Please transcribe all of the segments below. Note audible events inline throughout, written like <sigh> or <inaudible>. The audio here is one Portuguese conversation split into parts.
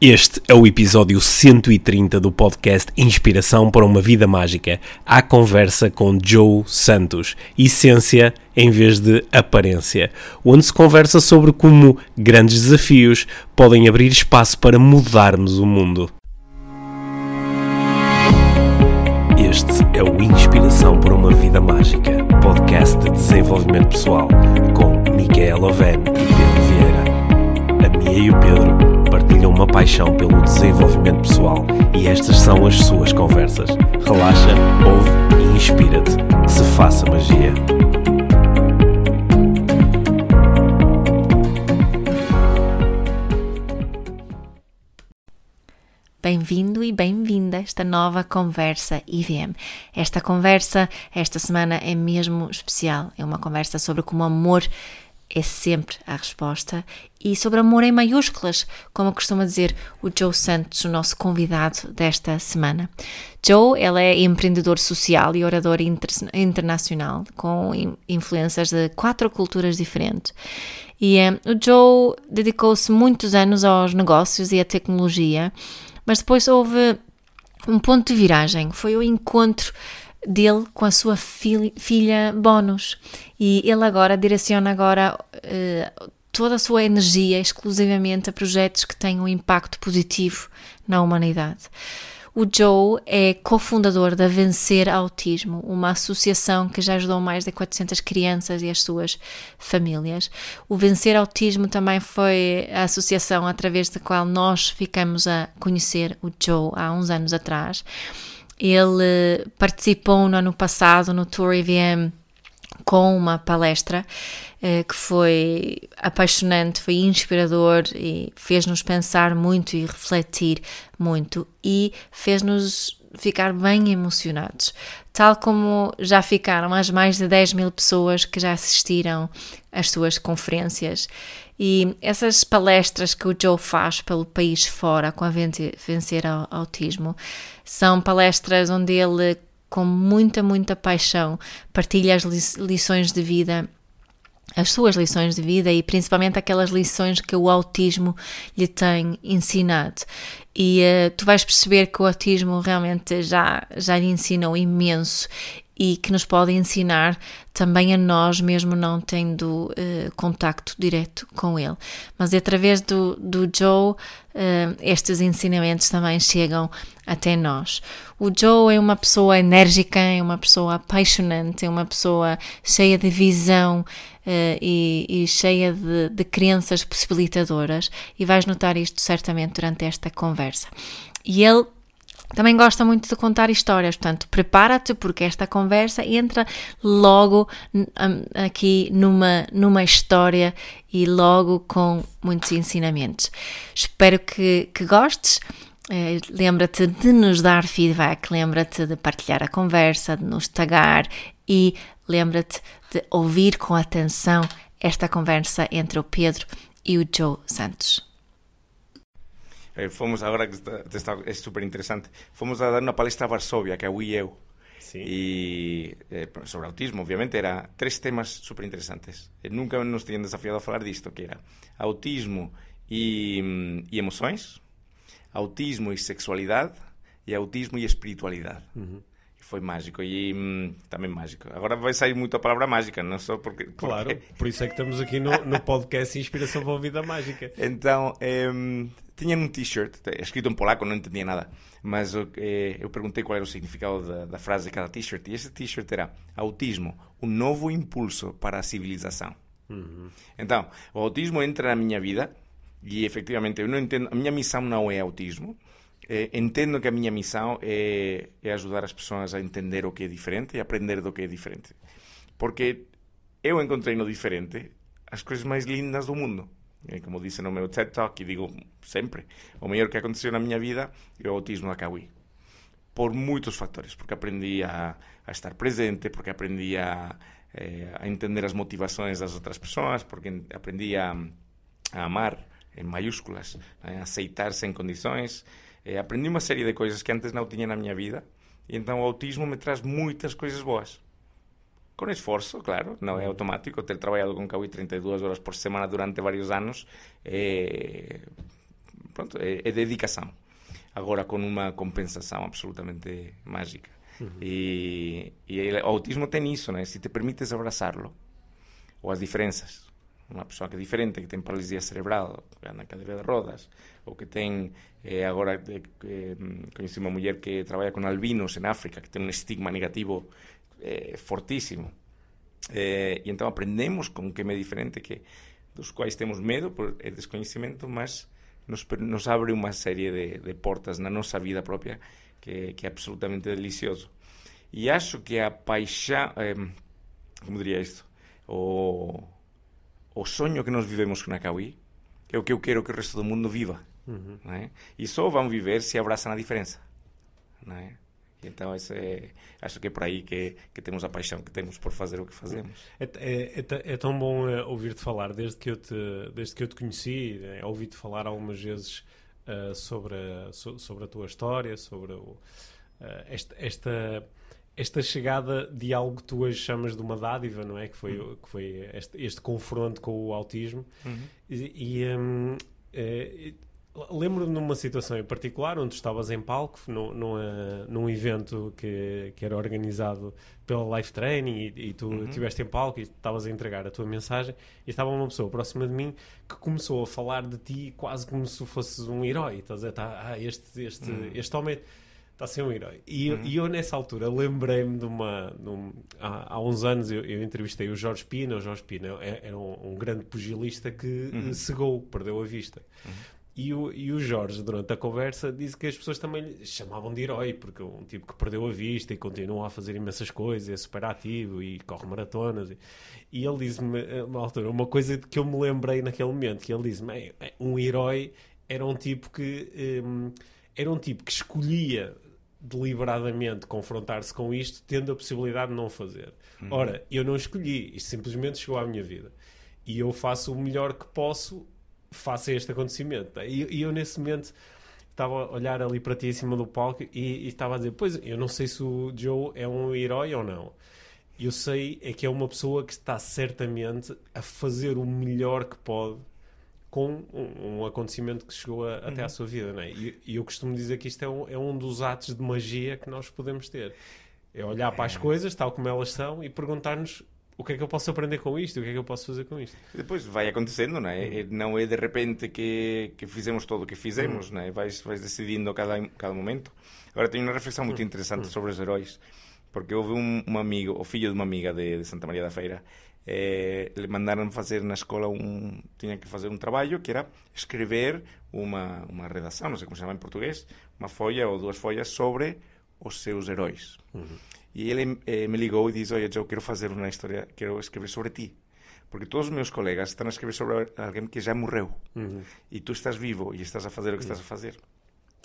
Este é o episódio 130 do podcast Inspiração para uma Vida Mágica. A conversa com Joe Santos, essência em vez de aparência, onde se conversa sobre como grandes desafios podem abrir espaço para mudarmos o mundo. Este é o Inspiração para uma Vida Mágica, podcast de desenvolvimento pessoal, com Micaela Oven e Pedro Vieira. A Mia e o Pedro partilham uma paixão pelo desenvolvimento pessoal e estas são as suas conversas. Relaxa, ouve e inspira-te. Se faça magia. Bem-vindo e bem-vinda a esta nova conversa IVM. Esta conversa, esta semana, é mesmo especial. É uma conversa sobre como o amor é sempre a resposta. E sobre amor em maiúsculas, como costuma dizer o Joe Santos, o nosso convidado desta semana. Joe, ele é empreendedor social e orador inter internacional, com influências de quatro culturas diferentes. E um, o Joe dedicou-se muitos anos aos negócios e à tecnologia, mas depois houve um ponto de viragem, foi o encontro dele com a sua filha Bónus. E ele agora direciona agora uh, toda a sua energia exclusivamente a projetos que têm um impacto positivo na humanidade. O Joe é cofundador da Vencer Autismo, uma associação que já ajudou mais de 400 crianças e as suas famílias. O Vencer Autismo também foi a associação através da qual nós ficamos a conhecer o Joe há uns anos atrás. Ele participou no ano passado no Tour EVM com uma palestra eh, que foi apaixonante, foi inspirador e fez-nos pensar muito e refletir muito e fez-nos ficar bem emocionados, tal como já ficaram as mais de 10 mil pessoas que já assistiram às suas conferências. E essas palestras que o Joe faz pelo país fora com a Vencer ao Autismo são palestras onde ele, com muita, muita paixão, partilha as lições de vida as suas lições de vida e principalmente aquelas lições que o autismo lhe tem ensinado. E uh, tu vais perceber que o autismo realmente já, já lhe ensinou imenso e que nos pode ensinar também a nós, mesmo não tendo uh, contacto direto com ele. Mas através do, do Joe, uh, estes ensinamentos também chegam até nós. O Joe é uma pessoa enérgica, é uma pessoa apaixonante, é uma pessoa cheia de visão uh, e, e, cheia de, de crenças possibilitadoras, e vais notar isto certamente durante esta conversa. E ele também gosta muito de contar histórias, portanto, prepara-te porque esta conversa entra logo aqui numa, numa história e logo com muitos ensinamentos. Espero que, que gostes. Eh, lembra-te de nos dar feedback, lembra-te de partilhar a conversa, de nos tagar e lembra-te de ouvir com atenção esta conversa entre o Pedro e o Joe Santos. Eh, fomos agora que está, está, é super interesante fomos a dar unha palestra a Varsovia que a Wii eu sí. e eh, sobre autismo obviamente era tres temas super interesantes e nunca nos tenían desafiado a falar disto que era autismo e, e emoções autismo e sexualidade e autismo e espiritualidade uh -huh. Foi mágico e hum, também mágico. Agora vai sair muito a palavra mágica, não só porque, porque... Claro, por isso é que estamos aqui no, no podcast Inspiração para a Vida Mágica. <laughs> Então, hum, tinha um t-shirt, escrito em polaco, não entendia nada, mas eh, eu perguntei qual era o significado da, da frase de cada t-shirt e esse t-shirt era autismo, um novo impulso para a civilização. Uhum. Então, o autismo entra na minha vida e efetivamente eu não entendo, a minha missão não é autismo, eh, entendo que a minha missão é, é ajudar as pessoas a entender o que é diferente e aprender do que é diferente. Porque eu encontrei no diferente as coisas mais lindas do mundo. Como disse no meu TED Talk, e digo sempre, o mellor que aconteceu na miña vida é o autismo da Kawi. Por moitos factores, porque aprendi a, a estar presente, porque aprendi a, eh, a entender as motivações das outras persoas, porque aprendi a, a amar en mayúsculas, a aceitar sen condições, eh, aprendi unha serie de coisas que antes non tiña na miña vida, e entón o autismo me traz moitas coisas boas con esforzo, claro, non é automático ter traballado con Kawi 32 horas por semana durante varios anos eh, pronto, é, é dedicação. Agora com uma compensação absolutamente mágica. Uhum. E, e o autismo tem isso, né? Se te permites abraçá-lo, ou as diferenças, uma pessoa que é diferente, que tem paralisia cerebral, que anda na cadeira de rodas, ou que tem, eh, agora eh, conheci uma mulher que trabalha com albinos em África, que tem um estigma negativo eh, fortíssimo. Eh, e então aprendemos com que é diferente, que dos quais temos medo por el desconhecimento, mas nos, nos abre uma série de, de portas na nossa vida própria que, que é absolutamente delicioso. E acho que a paixão, eh, como diria isto, o o sonho que nós vivemos na Cauí é o que eu quero que o resto do mundo viva. Uhum. É? E só vão viver se abraçam a diferença. Não é? Então, é, acho que é por aí que, que temos a paixão que temos por fazer o que fazemos. É, é, é, é tão bom uh, ouvir-te falar, desde que eu te, desde que eu te conheci, uh, ouvi-te falar algumas vezes uh, sobre, a, so, sobre a tua história, sobre o, esta, esta esta chegada de algo que tu hoje chamas de uma dádiva, não é? Que foi, uhum. que foi este, este, confronto com o autismo. Uhum. E, e um, é, lembro-me de uma situação em particular onde estavas em palco no, numa, num evento que, que era organizado pela Life Training e, e tu uhum. estiveste em palco e estavas a entregar a tua mensagem e estava uma pessoa próxima de mim que começou a falar de ti quase como se fosses um herói. Estás a dizer, tá, ah, este, este, uhum. este homem está a ser um herói. E, uhum. e eu, nessa altura, lembrei-me de uma. De um, há, há, uns anos eu, eu, entrevistei o Jorge Pina. O Jorge Pina é, era um, um grande pugilista que uhum. cegou, perdeu a vista. Uhum. E o, e o Jorge, durante a conversa, disse que as pessoas também lhe chamavam de herói, porque é um tipo que perdeu a vista e continua a fazer imensas coisas, é super ativo e corre maratonas. E, e ele disse-me, na altura, uma coisa que eu me lembrei naquele momento, que ele disse-me, um herói era um tipo que... Um, era um tipo que escolhia deliberadamente confrontar-se com isto, tendo a possibilidade de não fazer. Uhum. Ora, eu não escolhi, isto simplesmente chegou à minha vida. E eu faço o melhor que posso face a este acontecimento. E, eu, nesse momento, estava a olhar ali para ti em cima do palco e, e, estava a dizer: Pois, eu não sei se o Joe é um herói ou não. Eu sei é que é uma pessoa que está certamente a fazer o melhor que pode com um, um, acontecimento que chegou a, até à uhum. sua vida, não é? E, e, eu costumo dizer que isto é um, é um dos atos de magia que nós podemos ter. É olhar para as é. coisas, tal como elas são, e perguntar-nos o que é que eu posso aprender com isto, o que é que eu posso fazer com isto. Depois vai acontecendo, não é? Uhum. Não é de repente que, que fizemos tudo o que fizemos, uhum. não é? Vais, vais decidindo cada, cada momento. Agora tenho uma reflexão muito interessante sobre os heróis, porque houve um, um amigo, o filho de uma amiga de, de Santa Maria da Feira, eh, le mandaram fazer na escola um tinha que fazer um trabalho que era escrever uma uma redação não sei como se chama em português uma folha ou duas folhas sobre os seus heróis uhum. e ele eh, me ligou e disse olha eu quero fazer uma história quero escrever sobre ti porque todos os meus colegas estão a escrever sobre alguém que já morreu uhum. e tu estás vivo e estás a fazer o que estás a fazer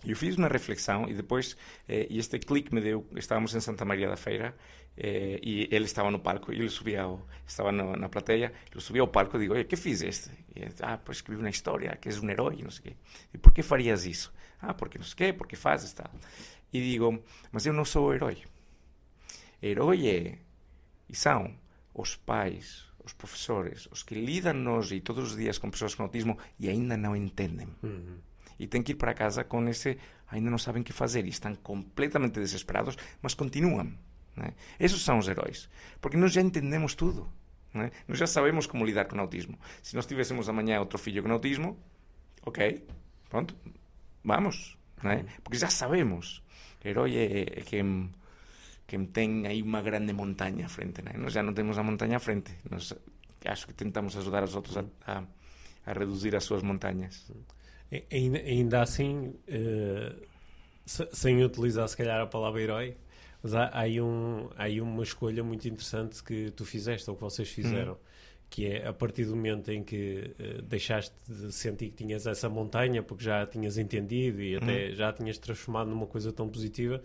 eu fiz uma reflexão e depois eh, e este clique me deu estávamos em Santa Maria da Feira eh, e ele estava no palco e ele subia ao, estava no, na plateia ele subia ao palco e digo o que fizeste e ah pues escrevi uma história que és um herói não sei quê e por que farias isso ah porque não sei quê porque fazes tal e digo mas eu não sou o herói. Herói é e são os pais os professores os que lidam nos e todos os dias com pessoas com autismo e ainda não entendem uhum e têm que ir para casa com esse ainda não sabem o que fazer e estão completamente desesperados, mas continuam. Né? Esses são os heróis, porque nós já entendemos tudo. Né? Nós já sabemos como lidar com autismo. Se nós tivéssemos amanhã outro filho com autismo, ok, pronto, vamos, né? porque já sabemos. O herói é, é quem, quem tem aí uma grande montanha à frente. Né? Nós já não temos a montanha à frente. Nós acho que tentamos ajudar os outros a, a, a reduzir as suas montanhas. Ainda, ainda assim, uh, sem utilizar se calhar a palavra herói, mas há, há, aí um, há aí uma escolha muito interessante que tu fizeste, ou que vocês fizeram, hum. que é a partir do momento em que uh, deixaste de sentir que tinhas essa montanha, porque já tinhas entendido e até hum. já tinhas transformado numa coisa tão positiva,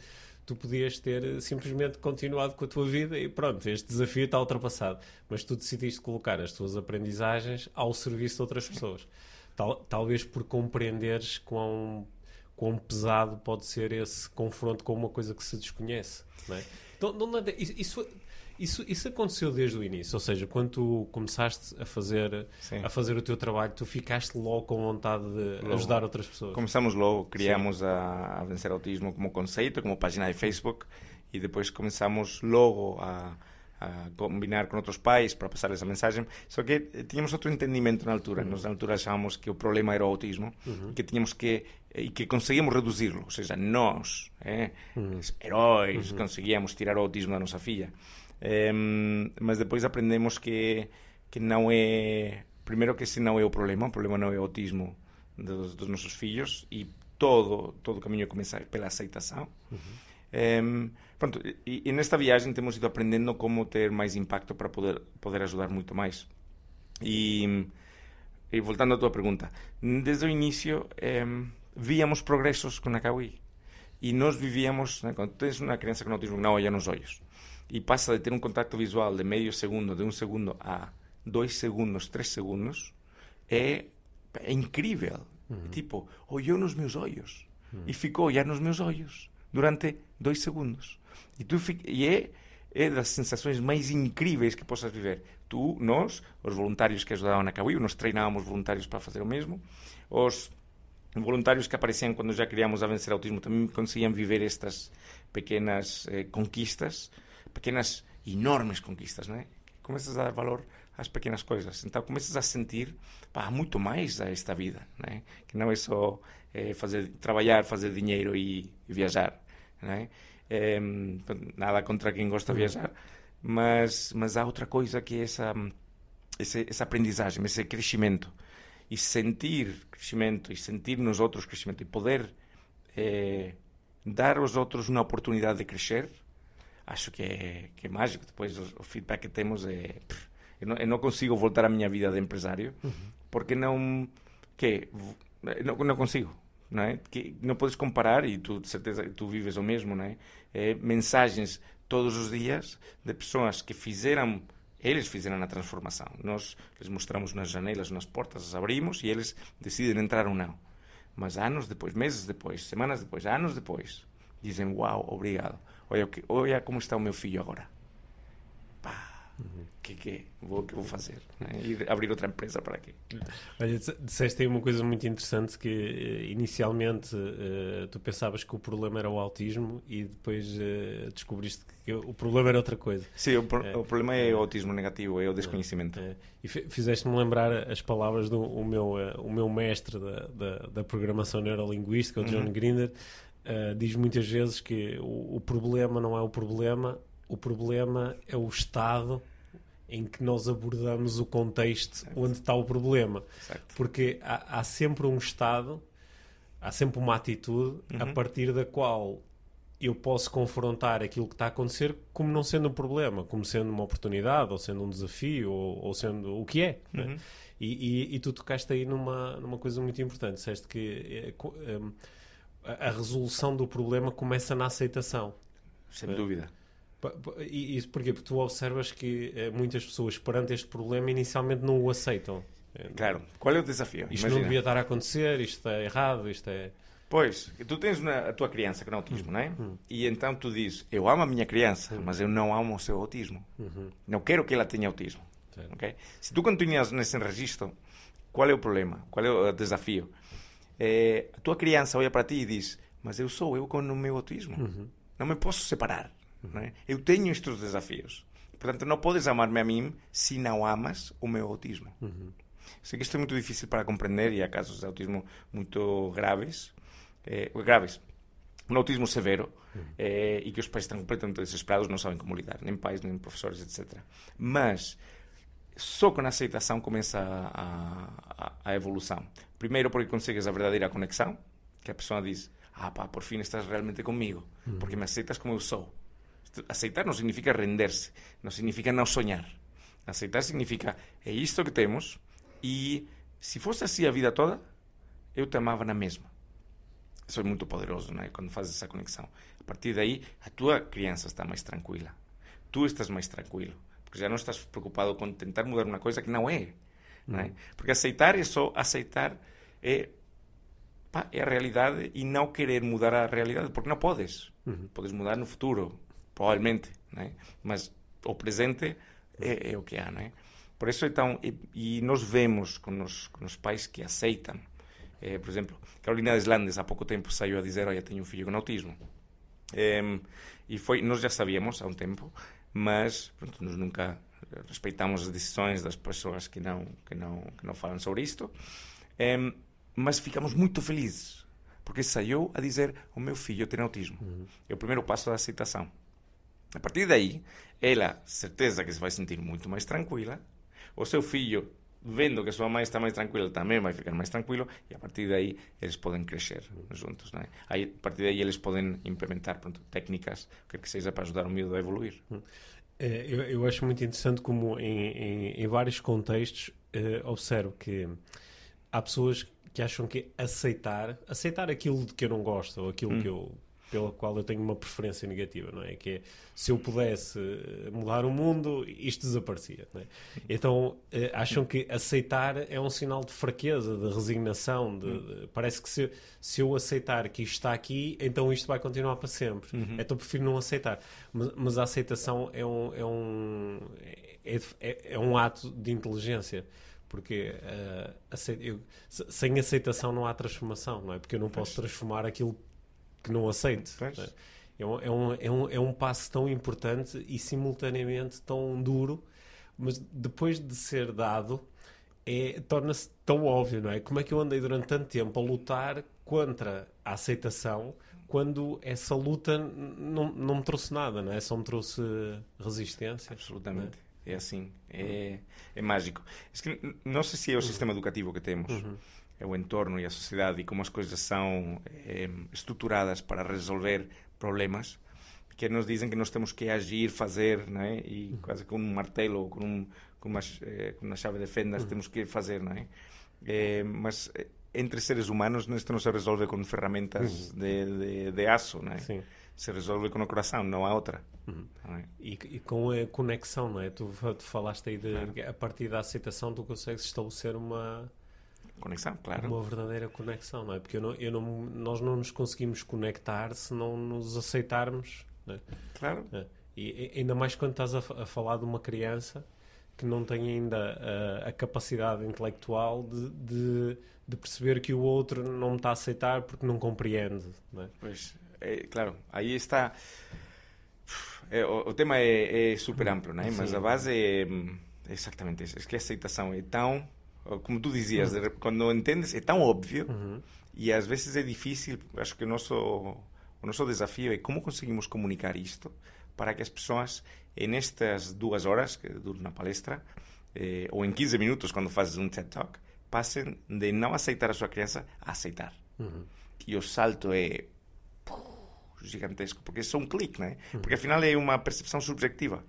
tu podias ter eh, simplesmente continuado com a tua vida e pronto, este desafio está ultrapassado. Mas tu decidiste colocar as tuas aprendizagens ao serviço de outras pessoas. Tal, talvez por compreenderes quão, quão pesado pode ser esse confronto com uma coisa que se desconhece. Não é? Então, não, isso, Isso, isso aconteceu desde o início, ou seja, quando tu começaste a fazer, Sim. a fazer o teu trabalho, tu ficaste logo com vontade de Logo. ajudar outras pessoas. Começamos logo, criamos a, a Vencer Autismo como conceito, como página de Facebook, e depois começamos logo a, a combinar com outros pais para passar essa mensagem. Só que eh, tínhamos outro entendimento na altura. Nós na altura achávamos que o problema era o autismo, que tínhamos que e que conseguíamos reduzi-lo, ou seja, nós, eh, heróis, conseguíamos tirar o autismo da nossa filha. Em, mas depois aprendemos que que não é primeiro que esse não é o problema, o problema não é o autismo dos, dos nossos filhos e todo todo o caminho começa pela aceitação. Em, pronto, e, e nesta viagem temos ido aprendendo como ter mais impacto para poder poder ajudar muito mais. E, e voltando à tua pergunta, desde o início em, víamos progressos com a Kawi e nós vivíamos, né, quando tens uma criança com autismo não olha nos olhos. E passa de ter um contacto visual de meio segundo, de um segundo a dois segundos, três segundos, é, é incrível. Tipo, olhou nos meus olhos. E ficou a olhar nos meus olhos durante dois segundos. E, tu e é, é das sensações mais incríveis que possas viver. Tu, nós, os voluntários que ajudavam na Kawi, nós treinávamos voluntários para fazer o mesmo, os voluntários que apareciam quando já criámos a Vencer Autismo também conseguiam viver estas pequenas eh, conquistas, pequenas, enormes conquistas, né? Começas a dar valor às pequenas coisas. Então começas a sentir pá, muito mais a esta vida, né? Que não é só eh, fazer, trabalhar, fazer dinheiro e, e viajar, né? Eh, nada contra quem gosta de viajar, mas, mas há outra coisa que é essa, esse, essa aprendizagem, esse crescimento e sentir crescimento e sentir nos outros crescimento e poder eh, dar aos outros uma oportunidade de crescer, acho que é, que é mágico. Depois o, feedback que temos é. eu, não, eu não consigo voltar à minha vida de empresário porque não. Que? Não, não consigo. Não, é? que não podes comparar, e tu de certeza tu vives o mesmo, não é? Mensagens todos os dias de pessoas que fizeram eles fizeram a transformação. Nós lhes mostramos nas janelas, nas portas, as abrimos e eles decidem entrar ou não. Mas anos depois, meses depois, semanas depois, anos depois, dizem: Uau, obrigado. Olha, olha como está o meu filho agora. Pá, que que vou, que vou fazer? né? Ir abrir outra empresa para quê? Olha, disse- disseste aí uma coisa muito interessante que eh, inicialmente eh, tu pensavas que o problema era o autismo e depois eh, descobriste que o problema era outra coisa. Sim, o, pro- É. o problema é o autismo negativo, é o desconhecimento. E fi- fizeste-me lembrar as palavras do o meu, o meu mestre da, da, da programação neurolinguística, o John Uhum. Grinder, diz muitas vezes que o, o problema não é o problema, o problema é o estado em que nós abordamos o contexto onde está o problema. Certo. Porque há, há sempre um estado, há sempre uma atitude a Uhum. partir da qual eu posso confrontar aquilo que está a acontecer como não sendo um problema, como sendo uma oportunidade, ou sendo um desafio, ou, ou sendo o que é. né? Uhum. E, e- e tu tocaste aí numa, numa coisa muito importante. Disseste que eh, a, a resolução do problema começa na aceitação. Sem dúvida. E isso porquê? Porque tu observas que eh, muitas pessoas perante este problema inicialmente não o aceitam. Eh, Claro. Qual é o desafio? Isto não devia estar a acontecer, isto é errado, isto é. Pois, tu tens uma, a tua criança com autismo, não é? E então tu dizes, eu amo a minha criança, mas eu não amo o seu autismo. Não quero que ela tenha autismo. Certo. ok? Se tu continuas nesse registro, qual é o problema? Qual é o desafio? É, a tua criança olha para ti e diz, mas eu sou eu com o meu autismo. Não me posso separar. É? Eu tenho estes desafios. Portanto, não podes amar-me a mim se não amas o meu autismo. Sei que isto é muito difícil para compreender e há casos de autismo muito graves, eh, graves, um autismo severo eh, e que os pais estão completamente desesperados, não sabem como lidar, nem pais, nem professores, etc. Mas só com a aceitação começa a, a, a evolução. Primeiro porque consegues a verdadeira conexão, que a pessoa diz, ah pá, por fim estás realmente comigo, porque me aceitas como eu sou. Aceitar não significa render-se, não significa não sonhar. Aceitar significa, é isto que temos e se fosse assim a vida toda, eu te amava na mesma. Isso é muito poderoso, não é? Quando fazes essa conexão. A partir daí, a tua criança está mais tranquila. Tu estás mais tranquilo. Porque já não estás preocupado com tentar mudar uma coisa que não é. Não é? Porque aceitar é só aceitar é, pá, é a realidade e não querer mudar a realidade, porque não podes. Podes mudar no futuro, provavelmente, não é? mas o presente é, é, o que há, não é? Por isso, então, e, e nós vemos com os, com os pais que aceitam. É, por exemplo, Carolina Deslandes há pouco tempo saiu a dizer: Olha, tenho um filho com autismo. É, e foi, nós já sabíamos há um tempo, mas pronto, nós nunca respeitamos as decisões das pessoas que não que não que não falam sobre isto. Mas ficamos muito felizes porque saiu a dizer: O meu filho tem autismo. Uhum. É o primeiro passo da aceitação. A partir daí, ela, certeza que se vai sentir muito mais tranquila. O seu filho, vendo que a sua mãe está mais tranquila, também vai ficar mais tranquilo. E a partir daí, eles podem crescer juntos. Né? Aí, a partir daí, eles podem implementar pronto, técnicas, que, que seja para ajudar o medo a evoluir. É, eu, eu, acho muito interessante como, em, em, em vários contextos, eh, observo que há pessoas que acham que aceitar, aceitar aquilo de que eu não gosto ou aquilo hum. que eu pela qual eu tenho uma preferência negativa, não é? Que é, se eu pudesse mudar o mundo, isto desaparecia, é? Então, eh, acham que aceitar é um sinal de fraqueza, de resignação, de, de, parece que se, se eu aceitar que isto está aqui, então isto vai continuar para sempre. Uhum. Então prefiro não aceitar. Mas, mas, a aceitação é um, é um, é, é, é um ato de inteligência porque uh, aceit eu, sem aceitação não há transformação, não é? Porque eu não posso transformar aquilo que não aceito. É? É, um, é, um, é, um, é um passo tão importante e simultaneamente tão duro, mas depois de ser dado, é, torna-se tão óbvio, não é? Como é que eu andei durante tanto tempo a lutar contra a aceitação quando essa luta não, não me trouxe nada, não é? Só me trouxe resistência. Absolutamente é assim, é, é mágico. É que não sei se é o sistema educativo que temos, uhum. É o entorno e a sociedade e como as coisas são é, estruturadas para resolver problemas que nos dizem que nós temos que agir, fazer, não é? E uhum. quase com um martelo ou com, um, com, uma, é, com uma chave de fendas uhum. temos que fazer, não é? é mas eh, entre seres humanos isto não se resolve com ferramentas uhum. de, de, de aço, não é? Sim se resolve com o coração, não há outra. Uhum. Não é? e, e, com a conexão, não é? Tu, tu falaste aí de claro. a partir da aceitação tu consegues estabelecer uma conexão, claro. Uma verdadeira conexão, não é? Porque eu não, eu não, nós não nos conseguimos conectar se não nos aceitarmos. Não é? Claro. É. E ainda mais quando estás a, a, falar de uma criança que não tem ainda a, a capacidade intelectual de, de, de, perceber que o outro não me está a aceitar porque não compreende. Não é? Pois, é, claro, aí está. É, o, o, tema é, é super amplo, né? mas a base é, é exatamente isso. É que a aceitação é tão, como tu dizias, quando entendes, é tão óbvio e às vezes é difícil. Acho que o nosso, desafio é como conseguimos comunicar isto para que as pessoas, nestas duas horas que dura uma palestra, eh, ou em 15 minutos, quando fazes um TED Talk, passem de não aceitar a sua criança a aceitar. Uhum. E o salto é gigantesco, porque é só um clique, né? Porque afinal é uma percepção subjetiva.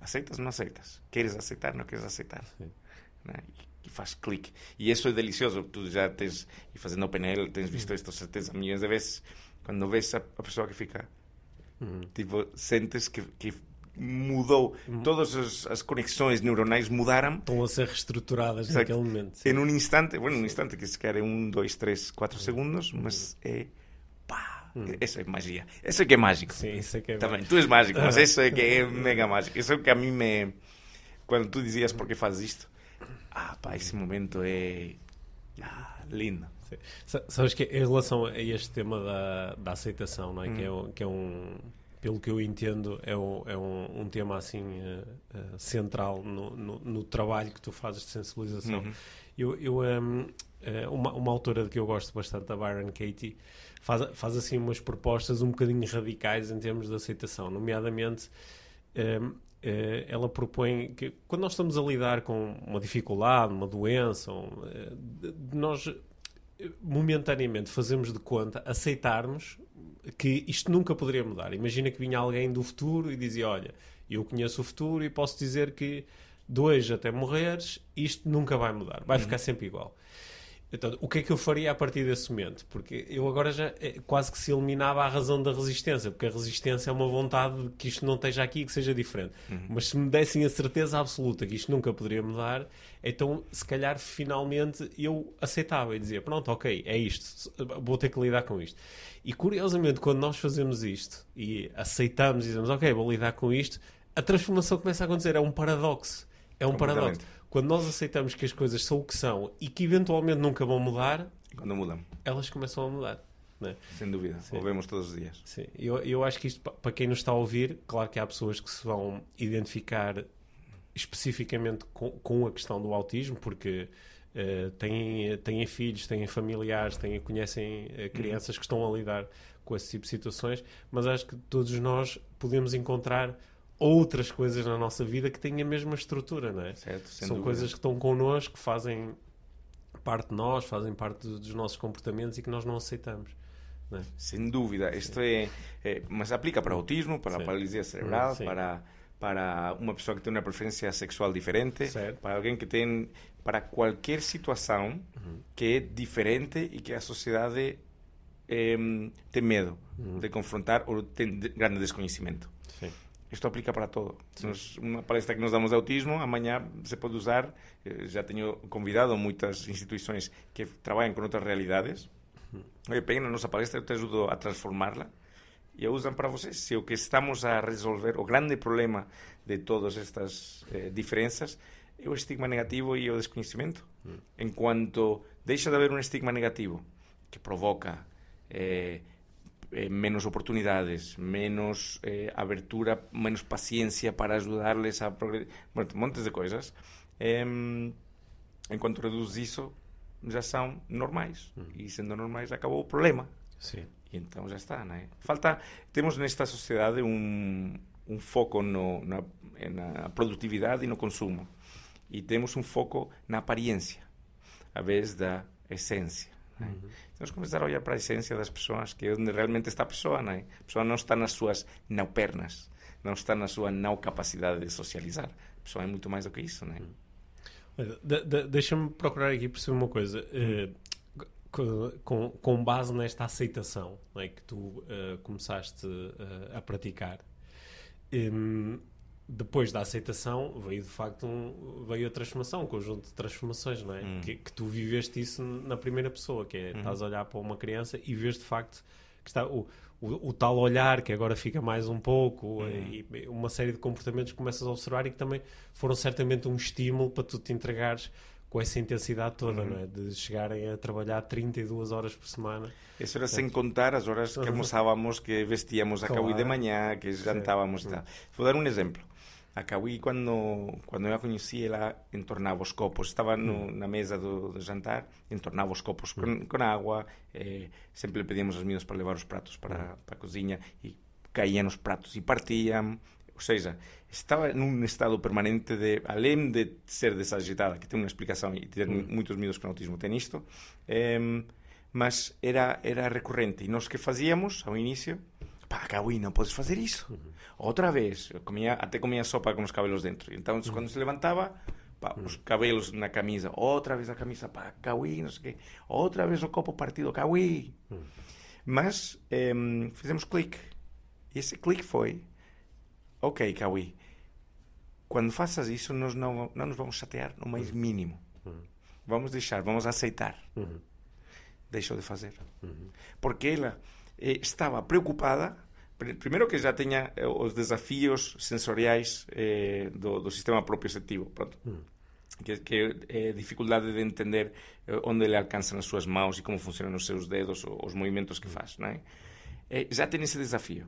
Aceitas ou não aceitas? Queres aceitar ou não queres aceitar? Né? E faz clique. E isso é delicioso. Tu já tens, e fazendo PNL, tens visto isto certeza milhões de vezes. Quando vês a, a pessoa que fica, uhum. tipo, sentes que, que mudou. Uhum. Todas as, as, conexões neuronais mudaram. Estão a ser reestruturadas naquele momento. Sim. Em um instante, bueno, um instante que se quer é um, dois, três, quatro uhum. segundos, mas é pá, Hum. Isso é magia. Isso é que é mágico. Sim, isso é que é Também, tu és mágico, mas isso é que é <laughs> mega mágico. Isso é o que a mim me. Quando tu dizias porque fazes isto, ah, pá, esse momento é. Ah, lindo. Sim. Sabes que em relação a este tema da, da aceitação, não é? Hum. Que, é, que é um pelo que eu entendo, é um, é um, um tema assim uh, uh, central no, no, no, trabalho que tu fazes de sensibilização. Uhum. Eu, eu um, uh, eh, uma, uma autora que eu gosto bastante, a Byron Katie, faz, faz assim umas propostas um bocadinho radicais em termos de aceitação, nomeadamente uh, ela propõe que quando nós estamos a lidar com uma dificuldade, uma doença, uh, nós momentaneamente fazemos de conta aceitarmos que isto nunca poderia mudar. Imagina que vinha alguém do futuro e dizia: Olha, eu conheço o futuro e posso dizer que de hoje até morreres, isto nunca vai mudar, vai uhum. ficar sempre igual. Então, o que é que eu faria a partir desse momento? Porque eu agora já é, quase que se eliminava a razão da resistência, porque a resistência é uma vontade de que isto não esteja aqui e que seja diferente. Uhum. Mas se me dessem a certeza absoluta que isto nunca poderia mudar, então se calhar finalmente eu aceitava e dizia: Pronto, ok, é isto, vou ter que lidar com isto. E curiosamente, quando nós fazemos isto e aceitamos e dizemos: Ok, vou lidar com isto, a transformação começa a acontecer. É um paradoxo. É um paradoxo. Quando nós aceitamos que as coisas são o que são e que eventualmente nunca vão mudar, Quando mudam, elas começam a mudar. Né? sem dúvida. O vemos todos os dias. Sim, eu, eu acho que isto, pa- para quem nos está a ouvir, claro que há pessoas que se vão identificar especificamente com, com a questão do autismo, porque eh, têm, têm filhos, têm familiares, têm, conhecem eh, crianças que estão a lidar com esse tipo de situações, mas acho que todos nós podemos encontrar outras coisas na nossa vida que têm a mesma estrutura, não é? Certo? São dúvida. coisas que estão connosco, que fazem parte de nós, fazem parte do- dos nossos comportamentos e que nós não aceitamos. Não é? Sem dúvida. Isto é, é- Mas aplica para autismo, para Sim. paralisia cerebral, Hum, sim. para, para uma pessoa que tem uma preferência sexual diferente, Certo. para alguém que tem. para qualquer situação Uhum. que é diferente e que a sociedade em, tem medo Uhum. de confrontar ou tem de- grande desconhecimento. Sim. Isto aplica para todo. Nos- uma palestra que nós damos de autismo, amanhã se pode usar. eh, Já tenho convidado muitas instituições que trabalham com outras realidades. Oye, peguen a nossa palestra, eu te ajudo a transformá-la e a usam para vocês. Se o que estamos a resolver, o grande problema de todas estas eh, diferenças é o estigma negativo e o desconhecimento. Enquanto deixa de haver um estigma negativo que provoca eh, eh, menos oportunidades, menos eh, abertura, menos paciencia para ajudarles a progredir, bueno, montes de coisas. Em, enquanto reduz isso, já são normais. E sendo normais, acabou o problema. Sim. E então já está, não é? Falta, temos nesta sociedade um, um foco no, na, na produtividade e no consumo. E temos um foco na aparência, a vez da essência. É? Temos que começar a olhar para a essência das pessoas, que é onde realmente está a pessoa. Não é? A pessoa não está nas suas não pernas, não está na sua não capacidade de socializar. A pessoa é muito mais do que isso, é? Olha, de- de- Deixa-me procurar aqui perceber uma coisa. Co- com, com base nesta aceitação não é, que tu eh, começaste eh, a praticar, em, depois da aceitação veio de facto um, veio a transformação, um conjunto de transformações, não é? Que, que tu viveste isso na primeira pessoa, que é estás a olhar para uma criança e vês de facto que está o, o, o tal olhar que agora fica mais um pouco e, e uma série de comportamentos que começas a observar e que também foram certamente um estímulo para tu te entregares com essa intensidade toda, não é? De chegarem a trabalhar 32 horas por semana. Isso era sem contar as horas que almoçávamos, que vestíamos a Claro. Cauí de manhã, que jantávamos e tal. Vou dar um exemplo. A Cauí, quando, quando eu a conheci, ela entornava os copos. Estava no, na mesa do, do jantar, entornava os copos com, com água. Eh, sempre pedíamos aos meninos para levar os pratos para, para a cozinha e caíam os pratos e partiam. Ou seja, estava num estado permanente de, além de ser desagitada, que tem uma explicação e ter muitos miúdos com autismo têm isto, em, mas era, era recorrente. E nós que fazíamos ao início, pá, Cauí, não podes fazer isso. Outra vez, eu comia, até comia sopa com os cabelos dentro. Então, quando se levantava, pá, os cabelos na camisa, outra vez a camisa, pá, Cauí, não sei o quê, outra vez o copo partido, Cauí. Mas em, fizemos clique. E esse clique foi: Ok, Cauí, quando faças isso, nós não, não nos vamos chatear no mais mínimo. Vamos deixar, vamos aceitar. Deixou de fazer. Porque ela eh, estava preocupada, pr- primeiro que já tinha eh, os desafios sensoriais eh, do, do sistema proprioceptivo. Pronto. Que, que é dificuldade de entender eh, onde ele alcança nas suas mãos e como funcionam os seus dedos, o- os movimentos que faz. Não é? Eh, já tem esse desafio.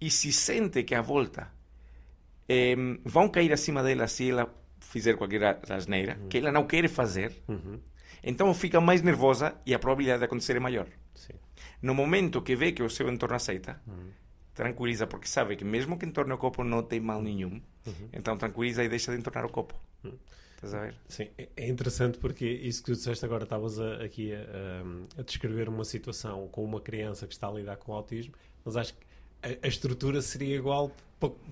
E se sente que à volta eh, vão cair acima dela se ela fizer qualquer asneira, que ela não quer fazer, então fica mais nervosa e a probabilidade de acontecer é maior. Sim. No momento que vê que o seu entorno aceita, tranquiliza, porque sabe que mesmo que entorne o copo não tem mal nenhum, então tranquiliza e deixa de entornar o copo. Estás a ver? Sim, é- é interessante porque isso que tu disseste agora, estavas aqui a, a- descrever uma situação com uma criança que está a lidar com autismo, mas acho que a, a estrutura seria igual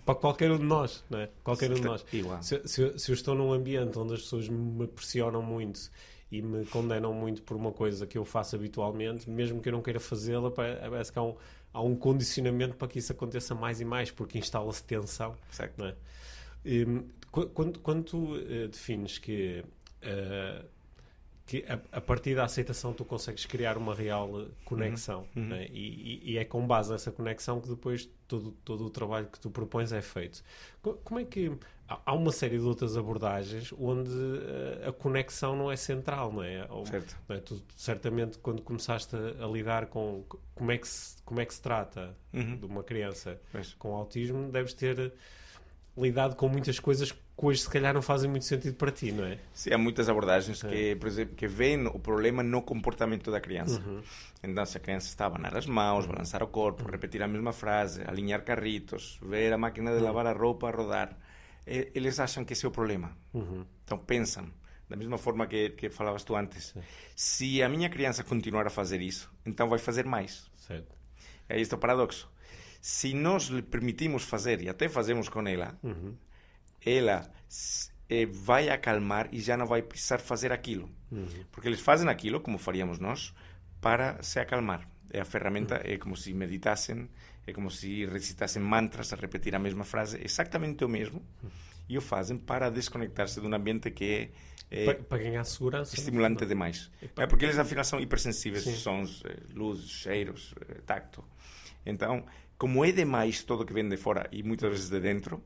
para, qualquer um de nós, não é? Qualquer um de nós. Se, se se eu estou num ambiente onde as pessoas me pressionam muito e me condenam muito por uma coisa que eu faço habitualmente, mesmo que eu não queira fazê-la, pa- parece que há um, há um condicionamento para que isso aconteça mais e mais, porque instala-se tensão. Certo. É? Hum, qu- quando, quando tu eh, defines que, eh, que a, a, partir da aceitação tu consegues criar uma real conexão uhum. Né? E, e, e, é com base nessa conexão que depois todo, todo o trabalho que tu propões é feito. Como é que há uma série de outras abordagens onde a, a conexão não é central, não é? Ou, certo. Não é? Tu, certamente quando começaste a, a, lidar com como é que se, como é que se trata uhum. de uma criança pois. com autismo, deves ter lidado com muitas coisas que hoje se calhar não fazem muito sentido para ti, não é? Sim, há muitas abordagens é. que, por exemplo, que veem o problema no comportamento da criança. Uhum. Então, se a criança está a abanar as mãos, balançar o corpo, uhum. repetir a mesma frase, alinhar carritos, ver a máquina de lavar a roupa a rodar, eles acham que esse é o problema. Uhum. Então, pensam. Da mesma forma que, que falavas tu antes. Sim. Se a minha criança continuar a fazer isso, então vai fazer mais. Certo. É este o paradoxo. Se nós lhe permitimos fazer, e até fazemos com ela, uhum ela eh, vai acalmar e já não vai precisar fazer aquilo. Uhum. Porque eles fazem aquilo, como faríamos nós, para se acalmar. É a ferramenta, uhum. é como se meditassem, é como se recitassem mantras a repetir a mesma frase, exatamente o mesmo, e o fazem para desconectar-se de um ambiente que é, é para, para, ganhar segurança estimulante não? demais para... é porque eles afinal são hipersensíveis Sim. sons, eh, luzes, cheiros, eh, tacto então como é demais tudo que vem de fora e muitas vezes de dentro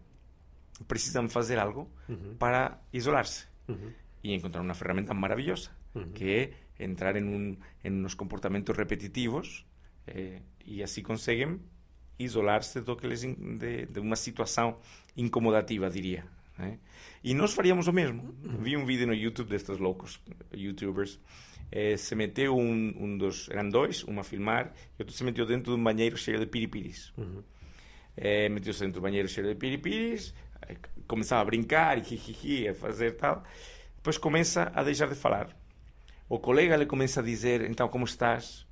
precisam fazer algo uhum. para isolar-se uhum. e encontrar uma ferramenta maravilhosa uhum. que é entrar em, um, em uns comportamentos repetitivos eh, e assim conseguem isolar-se do que de, de, uma situação incomodativa, diria. Né? E nós faríamos o mesmo. Vi um vídeo no YouTube destes loucos youtubers. Eh, se meteu um, um dos. Eram dois, um a filmar, e outro se meteu dentro de um banheiro cheio de piripiris. Uhum. Eh, meteu-se dentro do banheiro cheio de piripiris, começava a brincar e a fazer tal. Depois começa a deixar de falar. O colega lhe começa a dizer, então, como estás?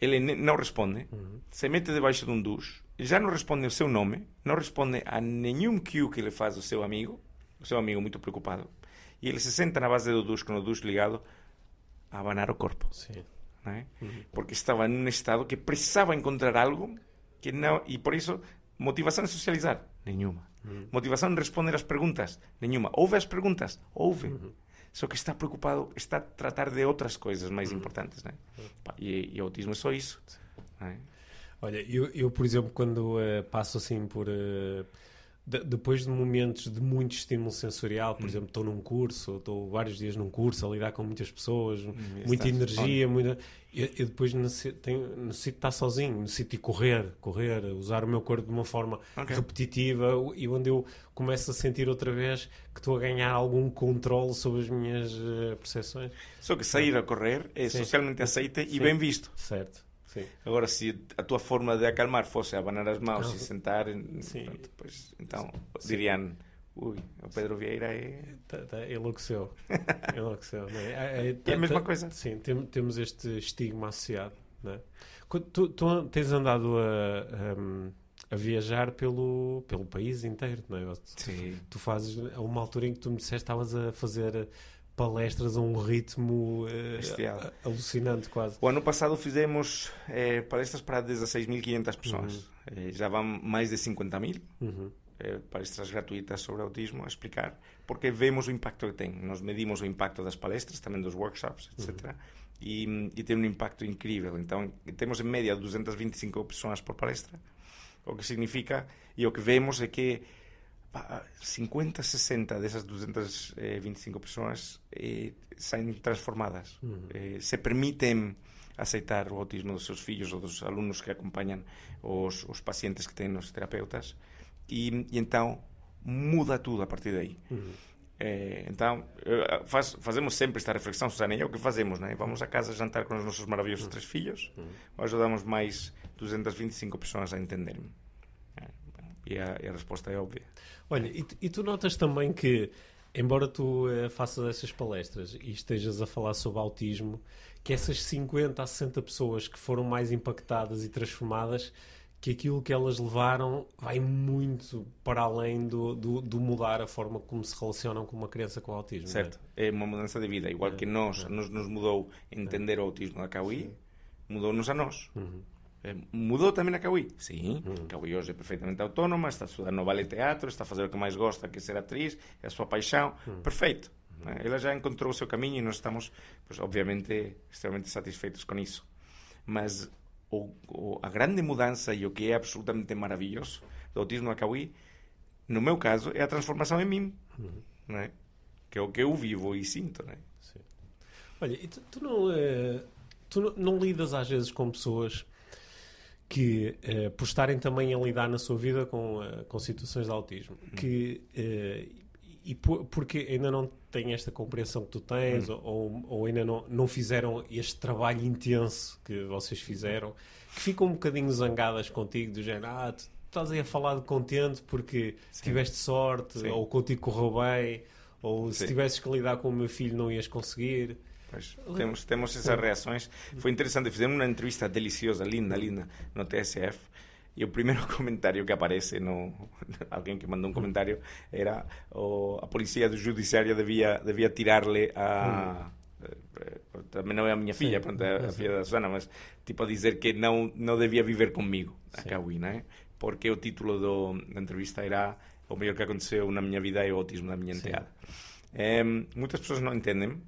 Ele não responde. Uhum. Se mete debaixo de um duche. Já não responde o seu nome. Não responde a nenhum cue que lhe faz o seu amigo. O seu amigo muito preocupado. E ele se senta na base do duche, com o duche ligado, a abanar o corpo. Sim. É? Uhum. Porque estava num estado que precisava encontrar algo que não... E por isso, motivação a socializar? Nenhuma. Uhum. Motivação em responder às perguntas? Nenhuma. Ouve as perguntas? Ouve. Uhum. Só que está preocupado, está a tratar de outras coisas mais uhum. importantes. Né? E, e autismo é só isso. Né? Olha, eu, eu, por exemplo, quando uh, passo assim por. Uh, de, depois de momentos de muito estímulo sensorial, por hum. exemplo, estou num curso, estou vários dias num curso a lidar com muitas pessoas, hum, muita energia, muita, eu, eu, depois necessito, tenho, necessito estar sozinho, necessito ir correr, correr, usar o meu corpo de uma forma okay. repetitiva e onde eu começo a sentir outra vez que estou a ganhar algum controle sobre as minhas uh, percepções. Só que sair a correr é Sim. socialmente aceita e bem visto. Certo. Sim. Agora, se a tua forma de acalmar fosse abanar as mãos e sentar. Pronto, pois, então diriam Ui, o Pedro Vieira é. Tá, tá, enlouqueceu. <laughs> enlouqueceu não é? É, é, é a mesma coisa. Sim, tem, temos este estigma associado. Não é? tu, tu tens andado a, a, a, viajar pelo, pelo país inteiro, não é? Sim. Tu, tu fazes. A uma altura em que tu me disseste estavas a fazer palestras a um ritmo uh, alucinante quase. O ano passado fizemos eh, palestras para 16.500 pessoas. Uhum. Eh, já vão mais de 50.000. Uhum. Eh, palestras gratuitas sobre autismo a explicar, porque vemos o impacto que tem. Nós medimos o impacto das palestras, também dos workshops, etc. Uhum. E, e tem um impacto incrível. Então, temos em média 225 pessoas por palestra, o que significa, e o que vemos é que 50, 60 dessas 225 pessoas eh, saem transformadas. Uhum. Eh, se permitem aceitar o autismo dos seus filhos ou dos alunos que acompanham os, os pacientes que têm os terapeutas e, e, então muda tudo a partir daí. Uhum. Eh, então faz, fazemos sempre esta reflexão, Susana e eu, o que fazemos? Né? Vamos a casa jantar com os nossos maravilhosos uhum. três filhos uhum. ou ajudamos mais 225 pessoas a entenderem? E a, e a resposta é óbvia. Olha, e, e tu notas também que, embora tu uh, faças essas palestras e estejas a falar sobre autismo, que essas 50 a 60 pessoas que foram mais impactadas e transformadas, que aquilo que elas levaram vai muito para além do, do, do mudar a forma como se relacionam com uma criança com autismo. Certo, é? é? uma mudança de vida. Igual é, que nós, é. nos, nos mudou entender o autismo da Cauí, mudou-nos a nós. Uhum. Eh, mudou tamén a Cauí? Sí, mm. Cauí hoxe é perfectamente autónoma, está a estudar no Vale Teatro, está a fazer o que máis gosta, que é ser actriz, é a súa paixão, mm. perfeito. Né? Ela já encontrou o seu caminho e nós estamos, obviamente, extremamente satisfeitos com isso. Mas o, o, a grande mudança e o que é absolutamente maravilhoso do autismo a Cauí, no meu caso, é a transformação em mim, uhum. né? que é o que eu vivo e sinto. Né? Sim. Olha, e tu, tu não, uh, tu não lidas às vezes com pessoas que, uh, por estarem também a lidar na sua vida com, uh, com situações de autismo, uhum. que e por, porque ainda não têm esta compreensão que tu tens, uhum. ou, ou ainda não, não fizeram este trabalho intenso que vocês fizeram, que ficam um bocadinho zangadas contigo, do género, ah, tu estás aí a falar de contente porque Sim. tiveste sorte, Sim. ou contigo correu bem, ou se tivesses que lidar com o meu filho não ias conseguir. Temos, temos essas reações. Foi interessante, fizemos uma entrevista deliciosa, linda, linda, no TSF. E o primeiro <laughs> comentário que aparece, no, <laughs> alguém que mandou um comentário, era o, a polícia do judiciário devia, devia tirar-lhe a... Hum. Também não é a minha filha, pronto, é a filha da Susana, mas tipo a dizer que não, não devia viver comigo, a Kawi, não é? Porque o título do, da entrevista era o melhor que aconteceu na minha vida é o autismo da minha enteada. É, muitas pessoas não entendem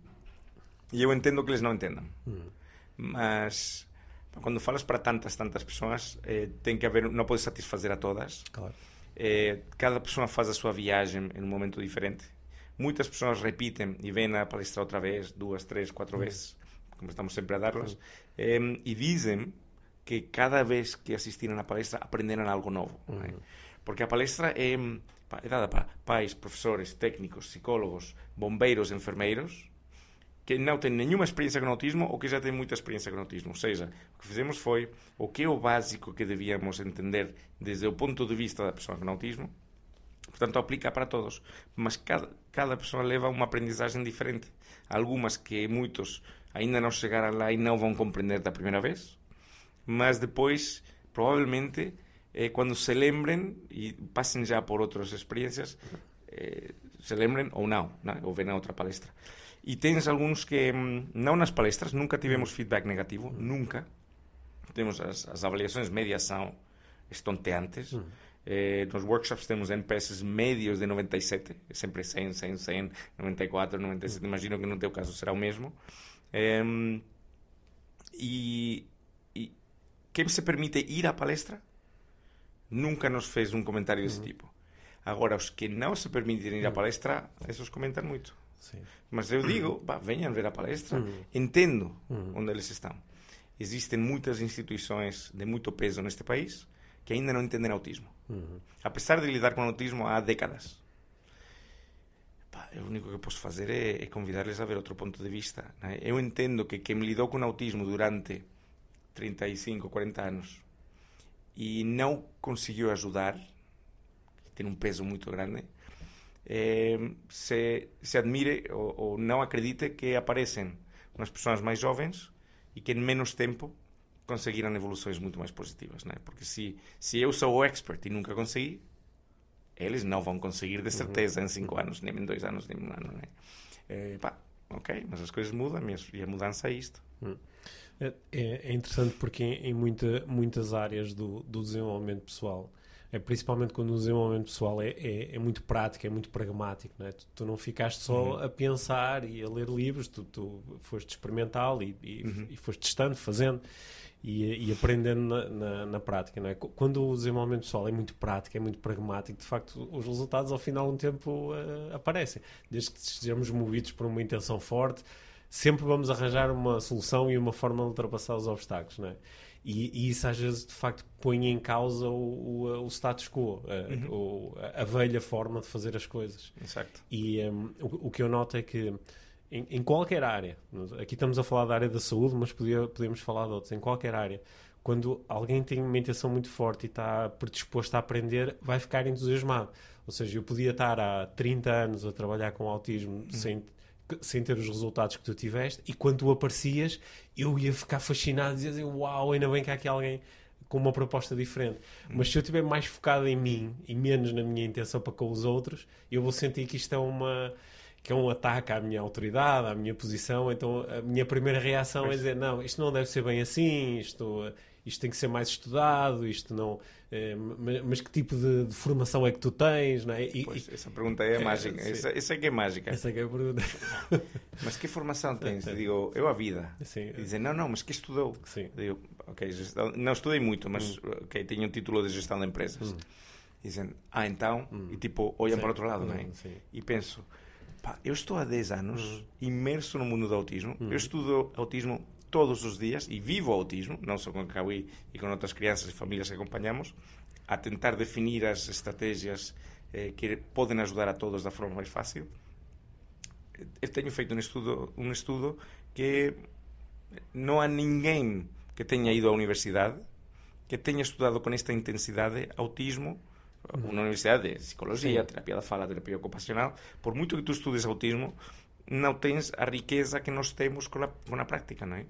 e eu entendo que eles não entendam. Hum. Mas quando falas para tantas, tantas pessoas, eh, tem que haver, não pode satisfazer a todas. Claro. Eh, cada pessoa faz a sua viagem em um momento diferente. Muitas pessoas repitem e vêm a palestra outra vez, duas, três, quatro uhum. vezes, como estamos sempre a dar-las, uhum. eh, e dizem que cada vez que assistiram à palestra aprenderam algo novo. Uhum. É? Porque a palestra é, é dada para pais, professores, técnicos, psicólogos, bombeiros, enfermeiros, que não têm nenhuma experiência com autismo ou que já têm muita experiência com autismo. Ou seja, o que fizemos foi o que é o básico que devíamos entender desde o ponto de vista da pessoa com autismo. Portanto, aplica para todos. Mas cada, cada pessoa leva uma aprendizagem diferente. Algumas que muitos ainda não chegaram lá e não vão compreender da primeira vez. Mas depois, provavelmente, eh, quando se lembrem e passem já por outras experiências, eh, se lembrem ou não, não ou venham a outra palestra. E tens alguns que, mm, não nas palestras, nunca tivemos feedback negativo, nunca. Temos as, as avaliações médias são estonteantes. Uhum. Eh, nos workshops temos NPS médios de 97, sempre 100, 100, 100, 94, 97. Uhum. Imagino que no teu caso será o mesmo. Eh, e, e quem se permite ir à palestra nunca nos fez um comentário desse uhum. tipo. Agora, os que não se permitem ir à palestra, esses comentam muito. Sim. Mas eu digo, bah, venham ver a palestra, uhum. entendo uhum. onde eles estão. Existem muitas instituições de muito peso neste país que ainda não entendem autismo. Uhum. Apesar de lidar com autismo há décadas. O único que posso fazer é, é convidar-les a ver outro ponto de vista. Né? Eu entendo que quem lidou com autismo durante 35, 40 anos e não conseguiu ajudar, tem um peso muito grande, eh, se, se admire ou, ou, não acredite que aparecem umas pessoas mais jovens e que em menos tempo conseguiram evoluções muito mais positivas, né? Porque se se eu sou o expert e nunca consegui, eles não vão conseguir de certeza uhum. em cinco anos, nem em dois anos, nem em um ano, né? Eh, pá, ok, mas as coisas mudam e a mudança é isto. Uhum. É, é, interessante porque em, em muita, muitas áreas do, do desenvolvimento pessoal é principalmente quando o desenvolvimento pessoal é, é, é, muito prático, é muito pragmático. Não é? tu, tu, não ficaste só uhum. a pensar e a ler livros, tu, tu foste experimental e, e, uhum. e foste testando, fazendo e, e aprendendo na, na, na, prática. Não é? Quando o desenvolvimento pessoal é muito prático, é muito pragmático, de facto, os resultados ao final de um tempo uh, aparecem. Desde que estejamos movidos por uma intenção forte, sempre vamos arranjar uma solução e uma forma de ultrapassar os obstáculos. Não é? E, e, isso às vezes de facto põe em causa o, o, o status quo, a, uhum. a, velha forma de fazer as coisas. Exato. E um, o, o, que eu noto é que em, em, qualquer área, aqui estamos a falar da área da saúde, mas podia, podemos falar de outros, em qualquer área, quando alguém tem uma intenção muito forte e está predisposto a aprender, vai ficar entusiasmado. Ou seja, eu podia estar há 30 anos a trabalhar com autismo uhum. sem sem ter os resultados que tu tiveste, e quando tu aparecias, eu ia ficar fascinado e dizer uau, ainda bem que há aqui alguém com uma proposta diferente. Mas se eu estiver mais focado em mim e menos na minha intenção para com os outros, eu vou sentir que isto é uma que é um ataque à minha autoridade, à minha posição, então a minha primeira reação é dizer, não, isto não deve ser bem assim, isto, isto tem que ser mais estudado, isto não... É, mas que tipo de, de, formação é que tu tens? Não é? E, pois, essa pergunta é, é mágica. Essa, essa, é que é mágica. Essa é que é a pergunta. <laughs> mas que formação tens? <laughs> Digo, eu a vida. Sim. E dizem, não, não, mas que estudou? Sim. Digo, ok, gestão, não estudei muito, mas hum. ok, tenho um título de gestão de empresas. Hum. Dizem, ah, então, hum. e tipo, olham sim. para o outro lado, não é? Hum, sim. E penso, pá, eu estou há 10 anos hum. imerso no mundo do autismo, eu hum. estudo autismo todos os dias e vivo autismo, não só com a Cauí e com outras crianças e famílias que acompanhamos, a tentar definir as estratégias eh, que podem ajudar a todos da forma mais fácil. Eu tenho feito um estudo, um estudo que não há ninguém que tenha ido à universidade que tenha estudado com esta intensidade autismo uma universidade de psicologia, terapia da fala, terapia ocupacional, por muito que tu estudes autismo, não tens a riqueza que nós temos com a, com a prática, não é?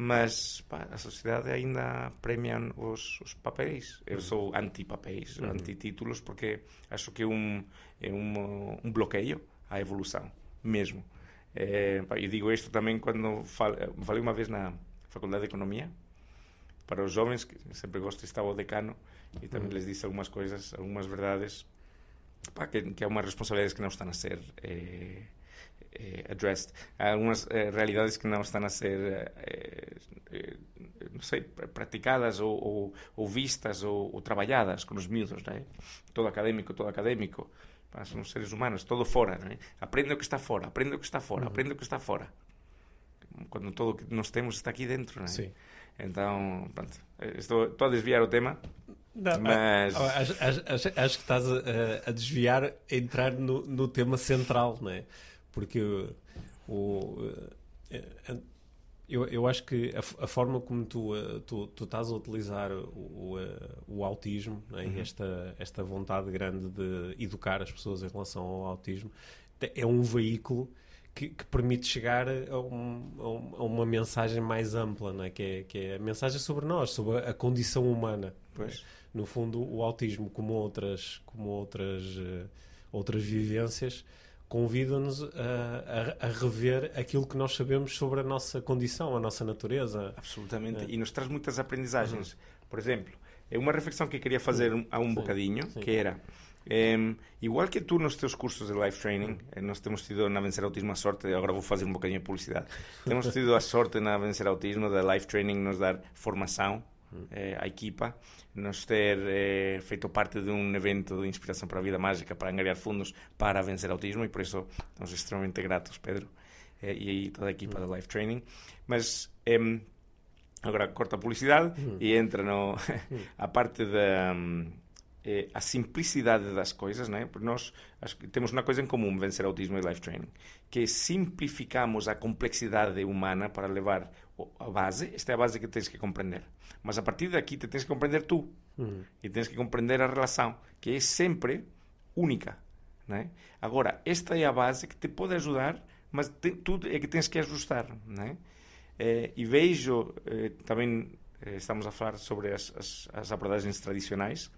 Mas pá, a sociedade ainda premia os, os papéis. Eu sou anti-papéis, uhum. anti-títulos, porque acho que é um, é um, um bloqueio à evolução, mesmo. É, digo isto também quando fal, falei uma vez na Faculdade de Economia, para os jovens, que sempre gosto estar o decano, e também uhum. lhes disse algumas coisas, algumas verdades, pá, que, que há umas responsabilidades que não estão a ser... É, eh, addressed. Há algumas eh, realidades que não estão a ser, eh, eh não sei, praticadas ou, ou, ou vistas ou, ou, trabalhadas com os miúdos, não é? Todo académico, todo académico. Pá, são seres humanos, todo fora, não é? Aprende o que está fora, aprende o que está fora, uhum. aprende o que está fora. Quando todo o que nós temos está aqui dentro, não é? Sim. Então, pronto, estou, estou a desviar o tema. Não, mas... acho, acho, acho, que estás a, a desviar, a entrar no, no tema central, não é? Porque o, eh, eh, eu, eu acho que a, a forma como tu, eh, tu, tu, estás a utilizar o, o, autismo, né, uhum. esta, esta vontade grande de educar as pessoas em relação ao autismo, é um veículo que, que permite chegar a, um, a, uma mensagem mais ampla, né, que, é, que é a mensagem sobre nós, sobre a, condição humana. Né? No fundo, o autismo, como outras, como outras, outras vivências, convida-nos a, a, a, rever aquilo que nós sabemos sobre a nossa condição, a nossa natureza. Absolutamente. É. E nos traz muitas aprendizagens. Uhum. Por exemplo, é uma reflexão que eu queria fazer há um sim, bocadinho, sim. que era... Um, igual que tu nos teus cursos de life training, eh, nós temos tido na Vencer Autismo a sorte, agora vou fazer um bocadinho de publicidade, <laughs> temos tido a sorte na Vencer Autismo da life training nos dar formação eh, à equipa, nos ter eh, feito parte de um evento de inspiração para a vida mágica para angariar fundos para vencer autismo e por isso estamos extremamente gratos, Pedro, eh, e aí toda a equipa uhum. da Life Training. Mas agora corta a publicidade uhum. e entra no, <laughs> a parte da. Um, eh, a simplicidade das coisas, né? Porque nós temos uma coisa em comum, vencer autismo e life training, que simplificamos a complexidade humana para levar a base, esta é a base que tens que compreender. Mas a partir daqui te tens que compreender tu. Uhum. E tens que compreender a relação, que é sempre única. Né? Agora, esta é a base que te pode ajudar, mas te, tu é que tens que ajustar. Né? Eh, e vejo, eh, também eh, estamos a falar sobre as, as, as abordagens tradicionais,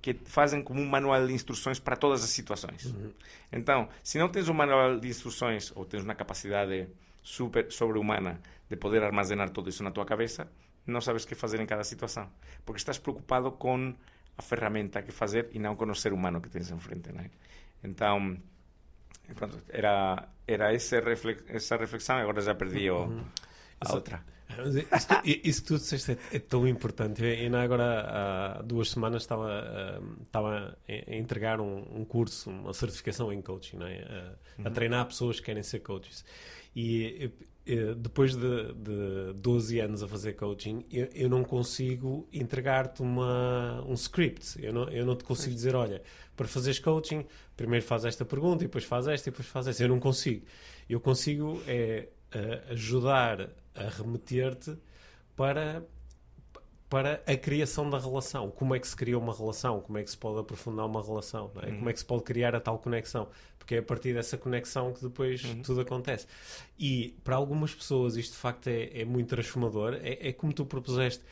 que fazem como um manual de instruções para todas as situações. Uhum. Então, se não tens um manual de instruções ou tens uma capacidade super sobre-humana de poder armazenar todo isso na tua cabeça, não sabes o que fazer em cada situação, porque estás preocupado com a ferramenta que fazer e não com o ser humano que tens em frente, né? Então, pronto, era era essa, reflex, essa reflexão, agora já perdi o, uhum. a outra. Isso, isso que tu disseste é, é, tão importante. Eu ainda agora há duas semanas estava, estava a entregar um, um curso, uma certificação em coaching, é? a, a, uhum. treinar pessoas que querem ser coaches. E depois de, de 12 anos a fazer coaching, eu, eu não consigo entregar-te um script. Eu não, eu não te consigo dizer, olha, para fazeres coaching, primeiro faz esta pergunta, e depois faz esta, e depois faz esta. Eu não consigo. Eu consigo é, ajudar a remeter-te para para a criação da relação. Como é que se cria uma relação? Como é que se pode aprofundar uma relação? É? Uhum. Como é que se pode criar a tal conexão? Porque é a partir dessa conexão que depois uhum. tudo acontece. E para algumas pessoas isto de facto é, é muito transformador. É, é, como tu propuseste.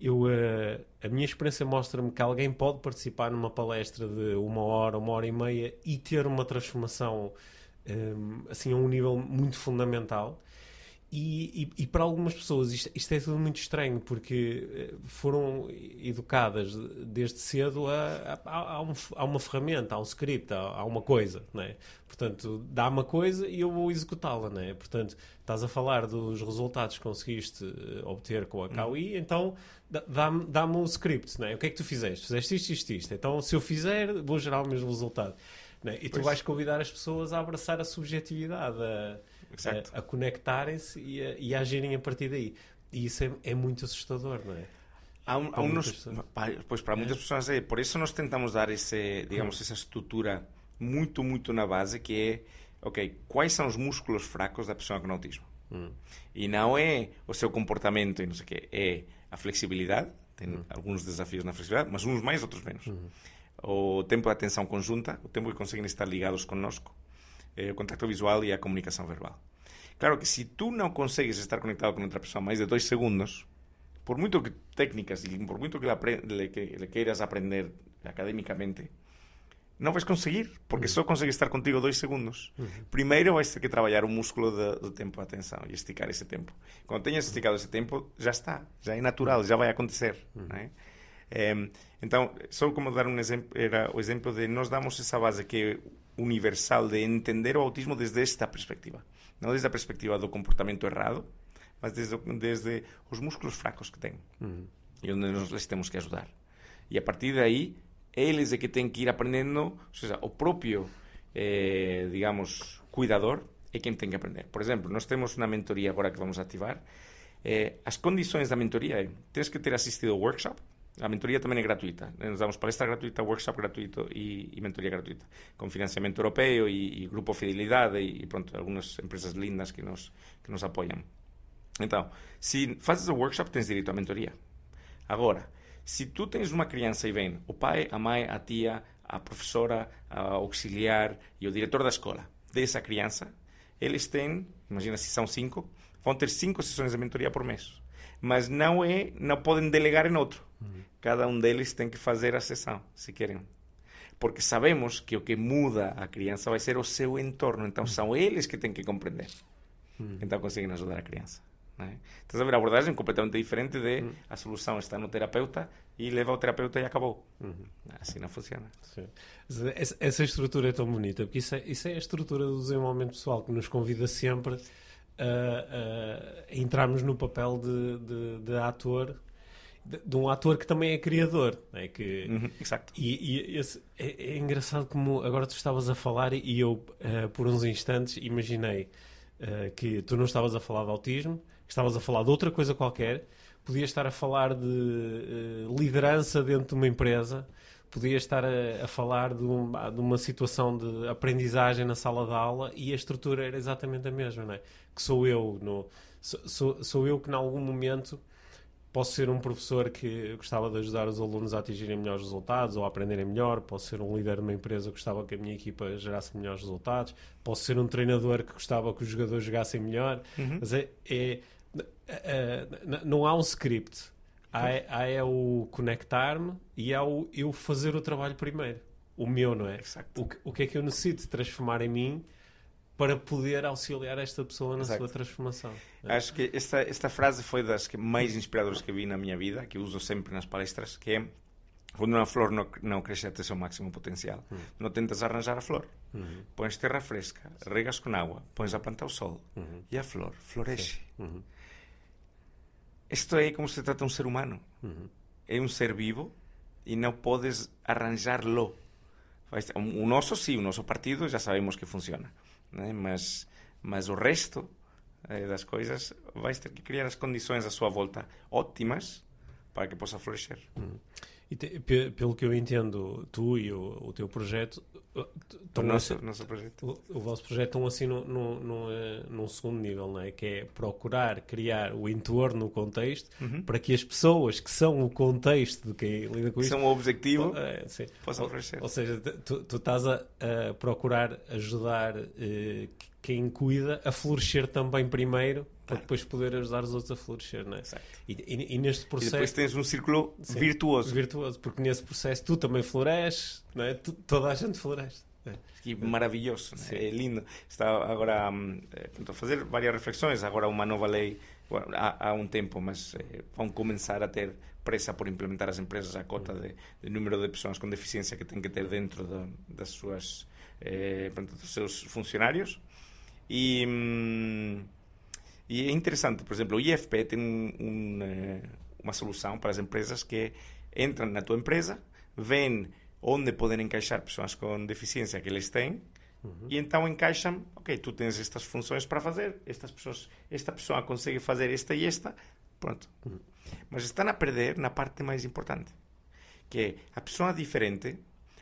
Eu, uh, a minha experiência mostra-me que alguém pode participar numa palestra de uma hora, uma hora e meia e ter uma transformação um, assim a um nível muito fundamental. E, e, e, para algumas pessoas isto, isto, é tudo muito estranho porque eh, foram educadas desde cedo a, a, a, um, a uma ferramenta, a um script, a, a uma coisa, não é? Portanto, dá uma coisa e eu vou executá-la, não é? Portanto, estás a falar dos resultados que conseguiste eh, obter com a KUI, hum. então dá-me dá o script, não é? O que é que tu fizeste? Fizeste isto, isto, isto. Então, se eu fizer, vou gerar o mesmo resultado. É? E tu pois. vais convidar as pessoas a abraçar a subjetividade, a a, a conectarem-se e, a, e a agirem a partir daí. E isso é, é muito assustador, não é? Há, um, há unos, pois para muitas pessoas é por isso nós tentamos dar esse digamos essa estrutura muito muito na base que é ok quais são os músculos fracos da pessoa com autismo hum. e não é o seu comportamento e não sei o que é a flexibilidade tem hum. alguns desafios na flexibilidade mas uns mais outros menos hum. O tempo de atenção conjunta o tempo que conseguem estar ligados conosco eh, o contacto visual e a comunicação verbal. Claro que se tu não consegues estar conectado com outra pessoa mais de dois segundos, por muito que técnicas e por muito que le, que le queiras aprender académicamente, não vais conseguir, porque só consegues estar contigo dois segundos. Primeiro vais ter que trabalhar o músculo do, do tempo de atenção e esticar esse tempo. Quando tenhas esticado esse tempo, já está, já é natural, já vai acontecer. Então, só como dar um exemplo, era o exemplo de nós damos essa base que universal de entender o autismo desde esta perspectiva. Não desde a perspectiva do comportamento errado, mas desde, desde os músculos fracos que têm. Uhum. E onde nós les temos que ajudar. E a partir daí, eles é que têm que ir aprendendo, ou seja, o próprio, eh, digamos, cuidador é quem tem que aprender. Por exemplo, nós temos uma mentoria agora que vamos ativar. Eh, as condições da mentoria é, tens que ter assistido ao workshop, a mentoria tamén é gratuita. Nos damos palestra gratuita, workshop gratuito e, e mentoría gratuita. Con financiamento europeo e, e Grupo Fidelidade e, pronto, algunas empresas lindas que nos, que nos apoian. Então, se fazes o workshop, tens direito á mentoría. Agora, se tu tens unha criança e ven o pai, a mãe, a tía, a profesora, a auxiliar e o director da escola dessa criança, eles têm, imagina se são cinco, vão ter cinco sessões de mentoria por mês. Mas não é, não podem delegar em outro cada um deles tem que fazer a sessão, se querem. Porque sabemos que o que muda a criança vai ser o seu entorno. Então, são eles que têm que compreender. Então, conseguem ajudar a criança. Né? Então, a ver, a abordagem completamente diferente de a solução está no terapeuta e leva ao terapeuta e acabou. Uhum. Assim não funciona. Sim. Essa, essa, estrutura é tão bonita, porque isso é, isso é a estrutura do desenvolvimento pessoal que nos convida sempre a, a, a entrarmos no papel de, de, de ator de, de, um ator que também é criador. É que, uhum, exato. E, e esse, é, é, engraçado como agora tu estavas a falar e eu, uh, por uns instantes, imaginei uh, que tu não estavas a falar de autismo, que estavas a falar de outra coisa qualquer, podias estar a falar de uh, liderança dentro de uma empresa, podias estar a, a falar de, um, de, uma situação de aprendizagem na sala de aula e a estrutura era exatamente a mesma, não é? Que sou eu, no, sou, sou, sou eu que, em algum momento Posso ser um professor que gostava de ajudar os alunos a atingirem melhores resultados ou a aprenderem melhor. Posso ser um líder de uma empresa que gostava que a minha equipa gerasse melhores resultados. Posso ser um treinador que gostava que os jogadores jogassem melhor. Uhum. Mas é, é, é, é, não há um script. Há, há é o conectar-me e há o eu fazer o trabalho primeiro. O meu, não é? O, o que é que eu necessito transformar em mim para poder auxiliar esta pessoa na Exato. sua transformação. Acho que esta, esta frase foi das que mais inspiradoras que vi na minha vida, que uso sempre nas palestras, que é quando uma flor não, não cresce até seu máximo potencial, uhum. não tentas arranjar a flor. Uhum. Pões terra fresca, regas com água, pões a planta ao sol uhum. e a flor floresce. Uhum. Isto é como se trata um ser humano. Uhum. É um ser vivo e não podes arranjar-lo. O nosso sim, o nosso partido já sabemos que funciona né? mas, mas o resto eh, das coisas vais ter que criar as condições à sua volta ótimas para que possa florescer. Hum. E te, pelo que eu entendo, tu e o, o teu projeto. O nosso, assim, nosso projeto. O, o, vosso projeto estão assim no, eh, num segundo nível, não é? Que é procurar criar o entorno, o contexto, uhum. para que as pessoas que são o contexto de quem lida com isto. São o objetivo, é, possam florescer. Ou, ou seja, tu, tu estás a, a, procurar ajudar eh, quem cuida a florescer também primeiro para depois poder ajudar os outros a florescer, não é? E, e, e, neste processo... E depois tens um círculo sim, virtuoso. Virtuoso, porque nesse processo tu também floresces, não é? Tu, toda a gente floresce. Que maravilhoso, né? é lindo. Está agora um, a fazer várias reflexões. Agora uma nova lei há, há, um tempo, mas eh, vão começar a ter pressa por implementar as empresas a cota de, de número de pessoas com deficiência que têm que ter dentro de, das suas eh, dos seus funcionários. E, hum, e é interessante, por exemplo, o IFP tem um, um, eh, uma solução para as empresas que entram na tua empresa, veem onde podem encaixar pessoas com deficiência que eles têm uhum. e então encaixam, ok, tu tens estas funções para fazer, estas pessoas, esta pessoa consegue fazer esta e esta, pronto. Uhum. Mas estão a perder na parte mais importante, que é a pessoa diferente,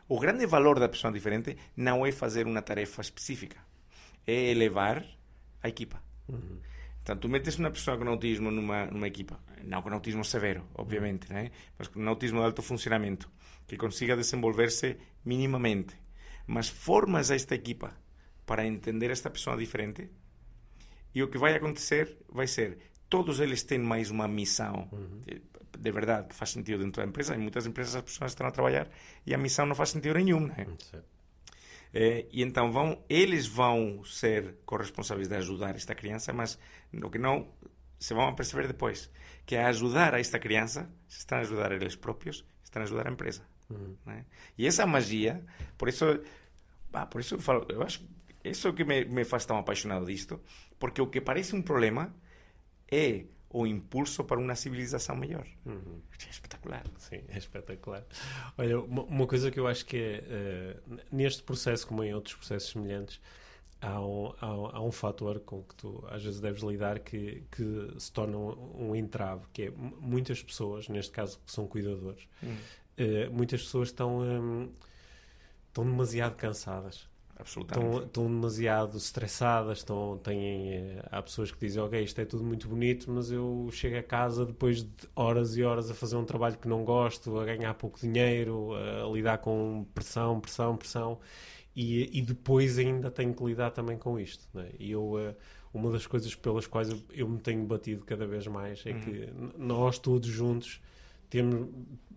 o grande valor da pessoa diferente não é fazer uma tarefa específica, é elevar a equipa. Uhum. Então, tu metes uma pessoa com autismo numa, numa equipa, não com autismo severo, obviamente, né? mas com autismo de alto funcionamento, que consiga desenvolver-se minimamente, mas formas a esta equipa para entender esta pessoa diferente, e o que vai acontecer vai ser todos eles têm mais uma missão uhum. de, de, verdade que faz sentido dentro da empresa. Em muitas empresas as pessoas estão a trabalhar e a missão não faz sentido nenhum, né? É, e então vão, eles vão ser corresponsáveis de ajudar esta criança, mas o que não se vão perceber depois que a ajudar a esta criança se estão a ajudar eles próprios, estão a ajudar a empresa. Uhum. Né? E essa magia, por isso, ah, por isso eu falo, eu acho isso que me, me faz tão apaixonado disto, porque o que parece um problema é o impulso para uma civilização melhor. Uhum. É espetacular. Sim, é <laughs> espetacular. Olha, uma, uma coisa que eu acho que é, uh, neste processo, como em outros processos semelhantes, há um, há, há, um fator com que tu às vezes deves lidar que, que se torna um, um entrave, que é muitas pessoas, neste caso que são cuidadores, uhum. uh, muitas pessoas estão, um, estão demasiado cansadas Absolutamente. Estão, estão demasiado estressadas, estão, têm, eh, há pessoas que dizem, ok, isto é tudo muito bonito, mas eu chego a casa depois de horas e horas a fazer um trabalho que não gosto, a ganhar pouco dinheiro, a lidar com pressão, pressão, pressão, e, e depois ainda tenho que lidar também com isto. Né? E eu, eh, uma das coisas pelas quais eu, eu me tenho batido cada vez mais é uhum. que nós todos juntos temos,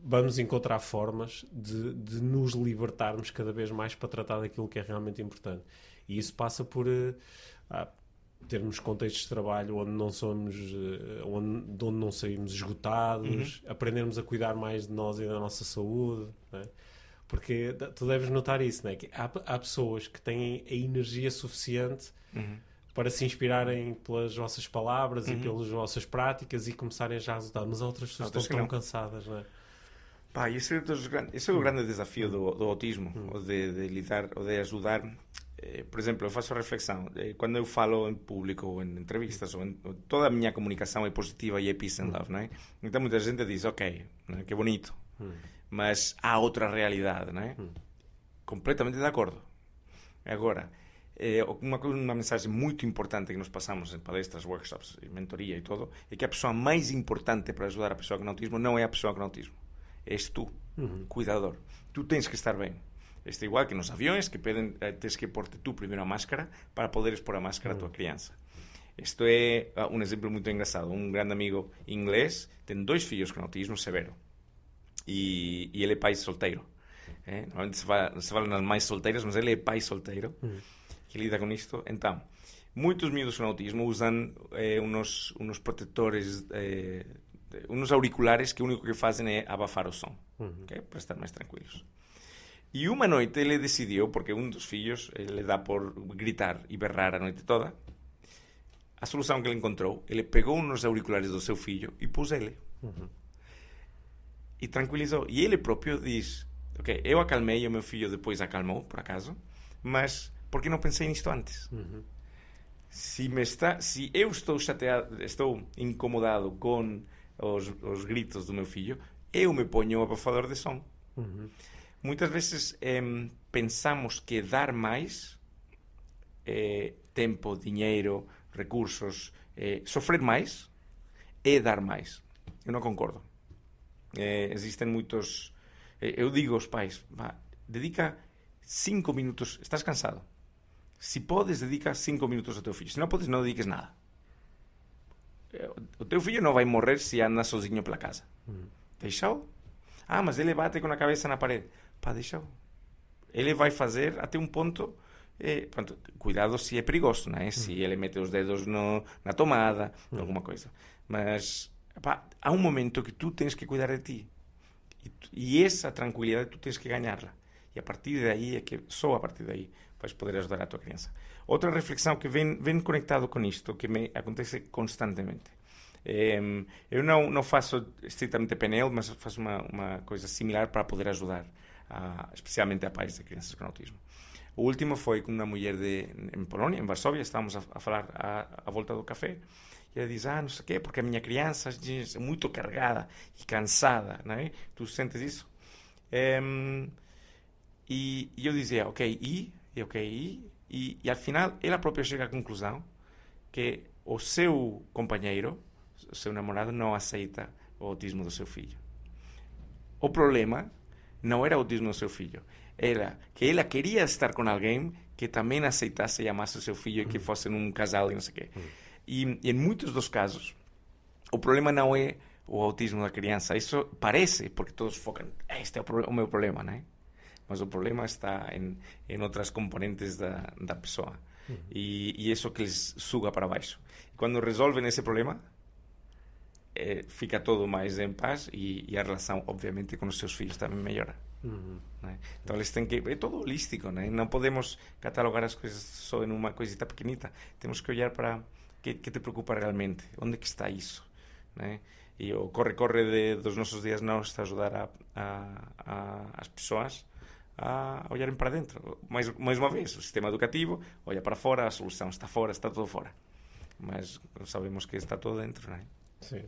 vamos encontrar formas de, de, nos libertarmos cada vez mais para tratar daquilo que é realmente importante. E isso passa por uh, ah, termos contextos de trabalho onde não somos, uh, onde, de onde não saímos esgotados, uhum. aprendermos a cuidar mais de nós e da nossa saúde. Né? Porque tu deves notar isso, né? que há, há pessoas que têm a energia suficiente. Uhum para se inspirarem pelas vossas palavras uhum. e pelas vossas práticas e começarem já a resultar. Mas outras pessoas estão tão cansadas, não é? Pá, esse, é esse é o grande desafio do, do autismo, uhum. ou de, de, lidar, ou de ajudar. Eh, por exemplo, eu faço a reflexão, eh, quando eu falo em público, ou em entrevistas, ou em, toda a minha comunicação é positiva e é peace and love, não é? Então muita gente diz, ok, é? que bonito, mas há outra realidade, não é? Completamente de acordo. Agora, eh, uma, uma mensagem muito importante que nos passamos em palestras, workshops, mentoria e todo, é que a pessoa mais importante para ajudar a pessoa com autismo não é a pessoa com autismo, és tu, uhum. cuidador. Tu tens que estar bem. Este é igual que nos aviões, que pedem, eh, tens que porte tu primeiro a máscara para poderes pôr a máscara uhum. a tua criança. Isto é uh, um exemplo muito engraçado. Um grande amigo inglês tem dois filhos com autismo severo e, e ele é pai solteiro. Eh? Normalmente se fala, se fala nas mães solteiras, mas ele é pai solteiro. Uhum que lida con isto. Entón, moitos miúdos con autismo usan eh, unos, unos protectores, eh, unos auriculares que o único que fazem é abafar o som, okay? para estar máis tranquilos. E unha noite ele decidiu, porque un dos fillos ele dá por gritar e berrar a noite toda, a solución que ele encontrou, ele pegou uns auriculares do seu fillo e pus ele. -huh. E tranquilizou. E ele próprio diz, ok, eu acalmei o meu fillo depois acalmou, por acaso, mas porque não pensei nisto antes? Uhum. Se, me está, se eu estou chateado, estou incomodado com os, os gritos do meu filho, eu me ponho o abafador de som. Uhum. Muitas vezes pensamos que dar mais eh, tempo, dinheiro, recursos, eh, sofrer mais é dar mais. Eu não concordo. Eh, existem muitos. eu digo aos pais: vá, dedica cinco minutos. Estás cansado? Se podes, dedica cinco minutos ao teu filho. Se não podes, não dediques nada. Eh, o teu filho não vai morrer se anda sozinho pela casa. Hum. Deixa-o. Ah, mas ele bate com a cabeça na parede. Pá, deixa-o. ele vai fazer até um ponto eh, pronto, cuidado se é perigoso, né? se ele mete os dedos no, na tomada, alguma coisa. Mas epá, há um momento que tu tens que cuidar de ti. E, e essa tranquilidade tu tens que ganhá-la. E a partir daí é que, só a partir daí, vais poder ajudar a tua criança. Outra reflexão que vem, vem conectado com isto, que me acontece constantemente. Em, eu não, não faço estritamente PNL, mas faço uma, uma coisa similar para poder ajudar, a, especialmente a pais de crianças com autismo. O último foi com uma mulher de, em Polónia, em Varsóvia, estávamos a, a falar à, volta do café, e ela diz, ah, não sei o quê, porque a minha criança é muito carregada e cansada, não é? Tu sentes isso? Em, e, e eu dizia, ok, e? E ok, e? E, e ao final ela própria chega à conclusão que o seu companheiro, o seu namorado, não aceita o autismo do seu filho. O problema não era o autismo do seu filho, era que ela queria estar com alguém que também aceitasse e amasse o seu filho e que fosse um casal e não sei o quê. E, e em muitos dos casos, o problema não é o autismo da criança. Isso parece, porque todos focam, este é o, o meu problema, né? Mas o problema está em, em outras componentes da, da pessoa. E, e isso que eles suga para baixo. Quando resolvem esse problema, eh, fica todo mais em paz e, e a relação, obviamente, com os seus filhos também melhora. né? Então eles têm que é todo holístico, né? não podemos catalogar as coisas só em uma coisita pequenita. Temos que olhar para que, que te preocupa realmente, onde que está isso, né? E o corre corre de, dos nossos dias não está a ajudar a, a, a, as pessoas a olharem para dentro. Mais, mais uma vez, o sistema educativo olha para fora, a solução está fora, está tudo fora. Mas sabemos que está tudo dentro, não é? Sim.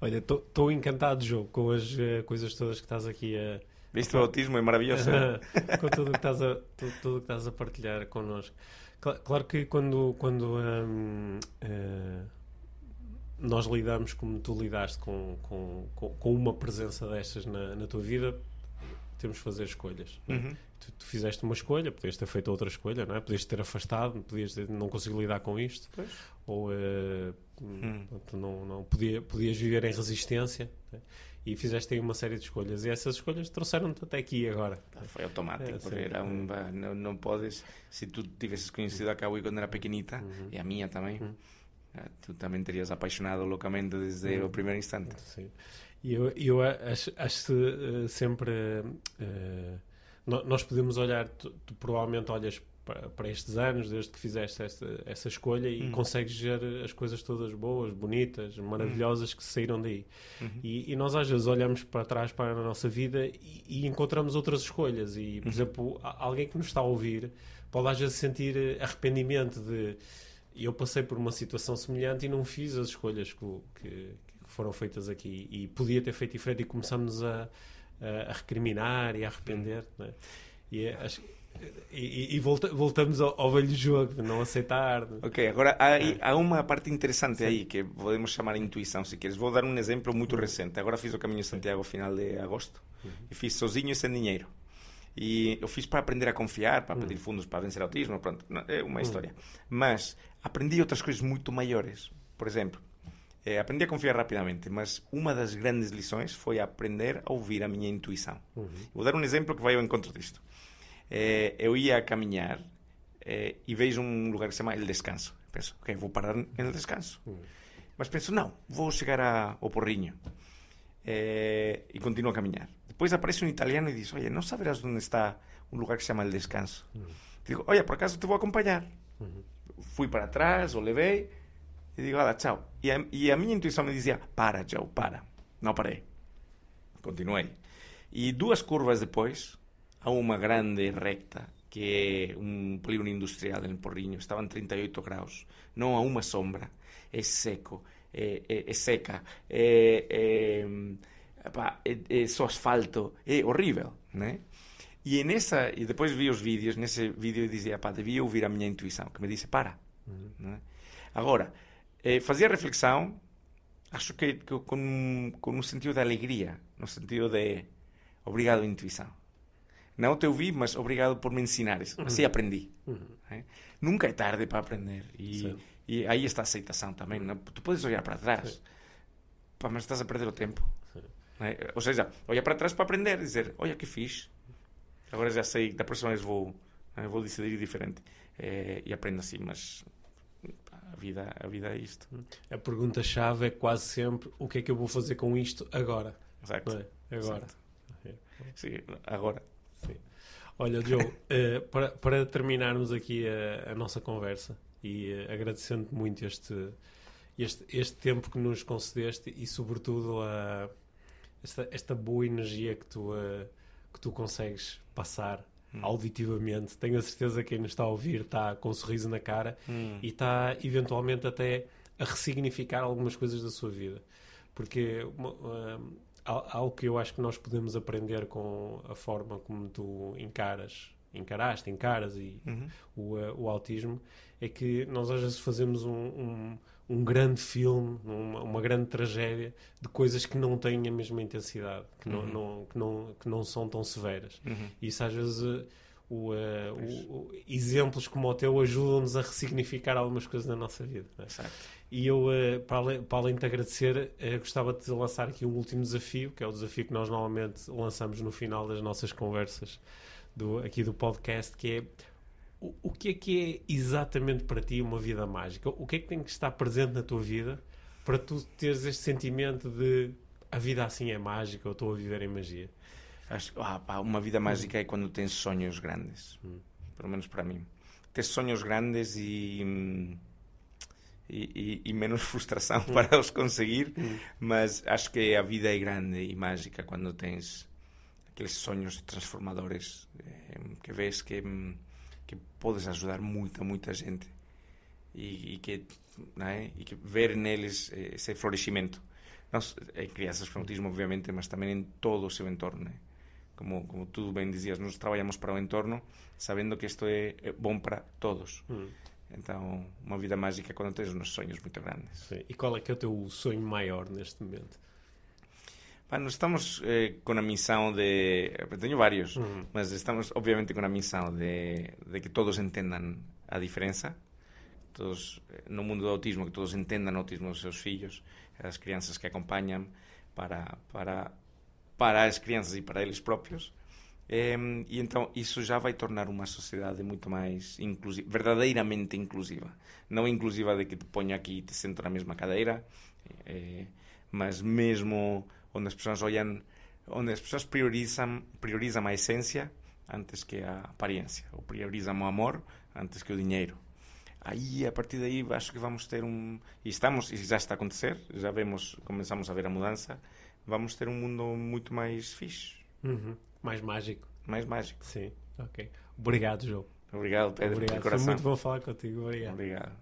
Olha, estou encantado de jogo com as eh, coisas todas que estás aqui a. Viste o autismo, é maravilhoso. <laughs> com tudo o que estás a, tudo, tudo que estás a partilhar connosco. Cla- Claro que quando, quando hum, eh, nós lidamos como tu lidaste com, com, com, com uma presença destas na, na tua vida, temos que fazer escolhas. é? Uhum. Tu, tu fizeste uma escolha, podias ter feito outra escolha, não é? Podias ter afastado, podias ter, não consigo lidar com isto, Pois. ou eh, Hum. não, não podia, podias viver em resistência né? e fizeste aí uma série de escolhas e essas escolhas trouxeram-te até aqui agora. Foi automático, É, porque sim. era um, bah, não, não podes, se tu tivesses conhecido a Kawi quando era pequenita, e a minha também, ah, tu também terias apaixonado loucamente desde o primeiro instante. Sim. E eu, eu acho, acho eh, sempre. no- nós podemos olhar, tu, tu provavelmente olhas para, para estes anos, desde que fizeste essa, essa escolha, e consegues ver as coisas todas boas, bonitas, maravilhosas que saíram daí. E, e nós às vezes olhamos para trás para a nossa vida e, e encontramos outras escolhas. E, por exemplo, a- alguém que nos está a ouvir pode às vezes sentir eh, arrependimento de eu passei por uma situação semelhante e não fiz as escolhas que, que- que foram feitas aqui e podia ter feito diferente e começamos a, a, a recriminar e a arrepender né? e, é- acho- e, e- volta- voltamos ao, ao velho jogo de não aceitar né? Ok, agora há, aí- há uma parte interessante aí que podemos chamar intuição, se queres. Vou dar um exemplo muito recente. Agora fiz o Caminho de Santiago final de agosto e fiz sozinho e sem dinheiro. E eu fiz para aprender a confiar, para pedir fundos para vencer autismo, pronto, é uma história. Mas aprendi outras coisas muito maiores. Por exemplo, eh, aprendi a confiar rapidamente, mas uma das grandes lições foi aprender a ouvir a minha intuição. Vou dar um exemplo que vai ao encontro disto. Eh, eu ia a caminhar eh, e vejo um lugar que se chama El Descanso. Penso, ok, vou parar El Descanso. Mas penso, não, vou chegar a, ao Porriño. Eh, e continuo a caminhar. Depois aparece um italiano e diz, oye, não saberás onde está um lugar que se chama El Descanso. Digo, olha, por acaso te vou acompanhar. Fui para trás, o levei e digo, olha, tchau. E a, e a minha intuição me dizia, para, Joe, para. Não parei. Continuei. E duas curvas depois, há uma grande recta que é um polígono industrial em Porrinho, estavam 38 graus, não há uma sombra, é seco, é, é, é seca, é, é, só asfalto, é horrível, né? E nessa e depois vi os vídeos, nesse vídeo eu dizia, pá, devia ouvir a minha intuição, que me disse, para. né? Agora, eh, fazia reflexão, acho que, que com, com um sentido de alegria, no sentido de obrigado, intuição. Não te ouvi, mas obrigado por me ensinares. Assim aprendi. né? Nunca é tarde para aprender. E, e aí está a aceitação também. não? Tu podes olhar para trás, pá, mas estás a perder o tempo. né? Ou seja, olha para trás para aprender, dizer, olha que fiz. agora já sei, da próxima vez vou, eh, vou decidir diferente. É, e aprendo assim, mas a vida, a vida é isto. A pergunta-chave é quase sempre o que é que eu vou fazer com isto agora. Exato. É? Agora. Exato. Sim, agora. Sim. Olha, Joe, <laughs> uh, para, para terminarmos aqui a, a nossa conversa e uh, agradecendo muito este, este, este tempo que nos concedeste e, sobretudo, a, esta, esta boa energia que tu, uh, que tu consegues passar hum. auditivamente. Tenho a certeza que quem nos está a ouvir está com um sorriso na cara hum. e está, eventualmente, até a ressignificar algumas coisas da sua vida. Porque algo que eu acho que nós podemos aprender com a forma como tu encaras, encaraste, encaras e uhum. o, uh, o autismo, é que nós às vezes fazemos um, um, um grande filme, uma, uma, grande tragédia de coisas que não têm a mesma intensidade, que, uhum. não, não, que, não, que não são tão severas. Uhum. Isso às vezes. O, uh, o, o, exemplos como o teu ajudam-nos a ressignificar algumas coisas na nossa vida. É? E eu, uh, para, além, para, além, de te agradecer, uh, gostava de lançar aqui um último desafio, que é o desafio que nós normalmente lançamos no final das nossas conversas do, aqui do podcast, que é o, o que é que é exatamente para ti uma vida mágica? O que é que tem que estar presente na tua vida para tu teres este sentimento de a vida assim é mágica, eu estou a viver em magia? Acho, ah, pá, uma vida mágica é quando tens sonhos grandes. Hum. Pelo menos para mim. Tens sonhos grandes e, e, e, e menos <laughs> frustração hum. para os conseguir, hum. mas acho que a vida é grande e mágica quando tens aqueles sonhos transformadores eh, que vês que, que podes ajudar muita, muita gente e, e que, é? e que ver neles esse florescimento. Nós, em crianças com autismo, obviamente, mas também em todo o seu entorno. Né? como, como tú ben dizías, nos traballamos para o entorno sabendo que isto é, é bom para todos. Mm. Então, uma vida mágica quando tens uns sonhos muito grandes. Sim. E qual é que é o teu sonho maior neste momento? Bueno, estamos eh, com a missão de... Tenho vários, uhum. mas estamos obviamente com a missão de, de que todos entendam a diferença. Todos, eh, no mundo do autismo, que todos entendam o autismo dos seus filhos, as crianças que acompanham, para, para para as crianças e para eles próprios. e então isso já vai tornar uma sociedade muito mais inclusiva, verdadeiramente inclusiva. Não inclusiva de que te ponho aqui e te sento na mesma cadeira, é, mas mesmo onde as pessoas olham, onde as pessoas priorizam, priorizam a essência antes que a aparência, ou priorizam o amor antes que o dinheiro. Aí, a partir daí, acho que vamos ter um. E estamos, e já está a acontecer, já vemos, começamos a ver a mudança vamos ter um mundo muito mais fixe. Uhum. Mais mágico. Mais mágico. Sim, ok. Obrigado, João. Obrigado, Pedro. Obrigado. Foi muito bom falar contigo. Obrigado. Obrigado.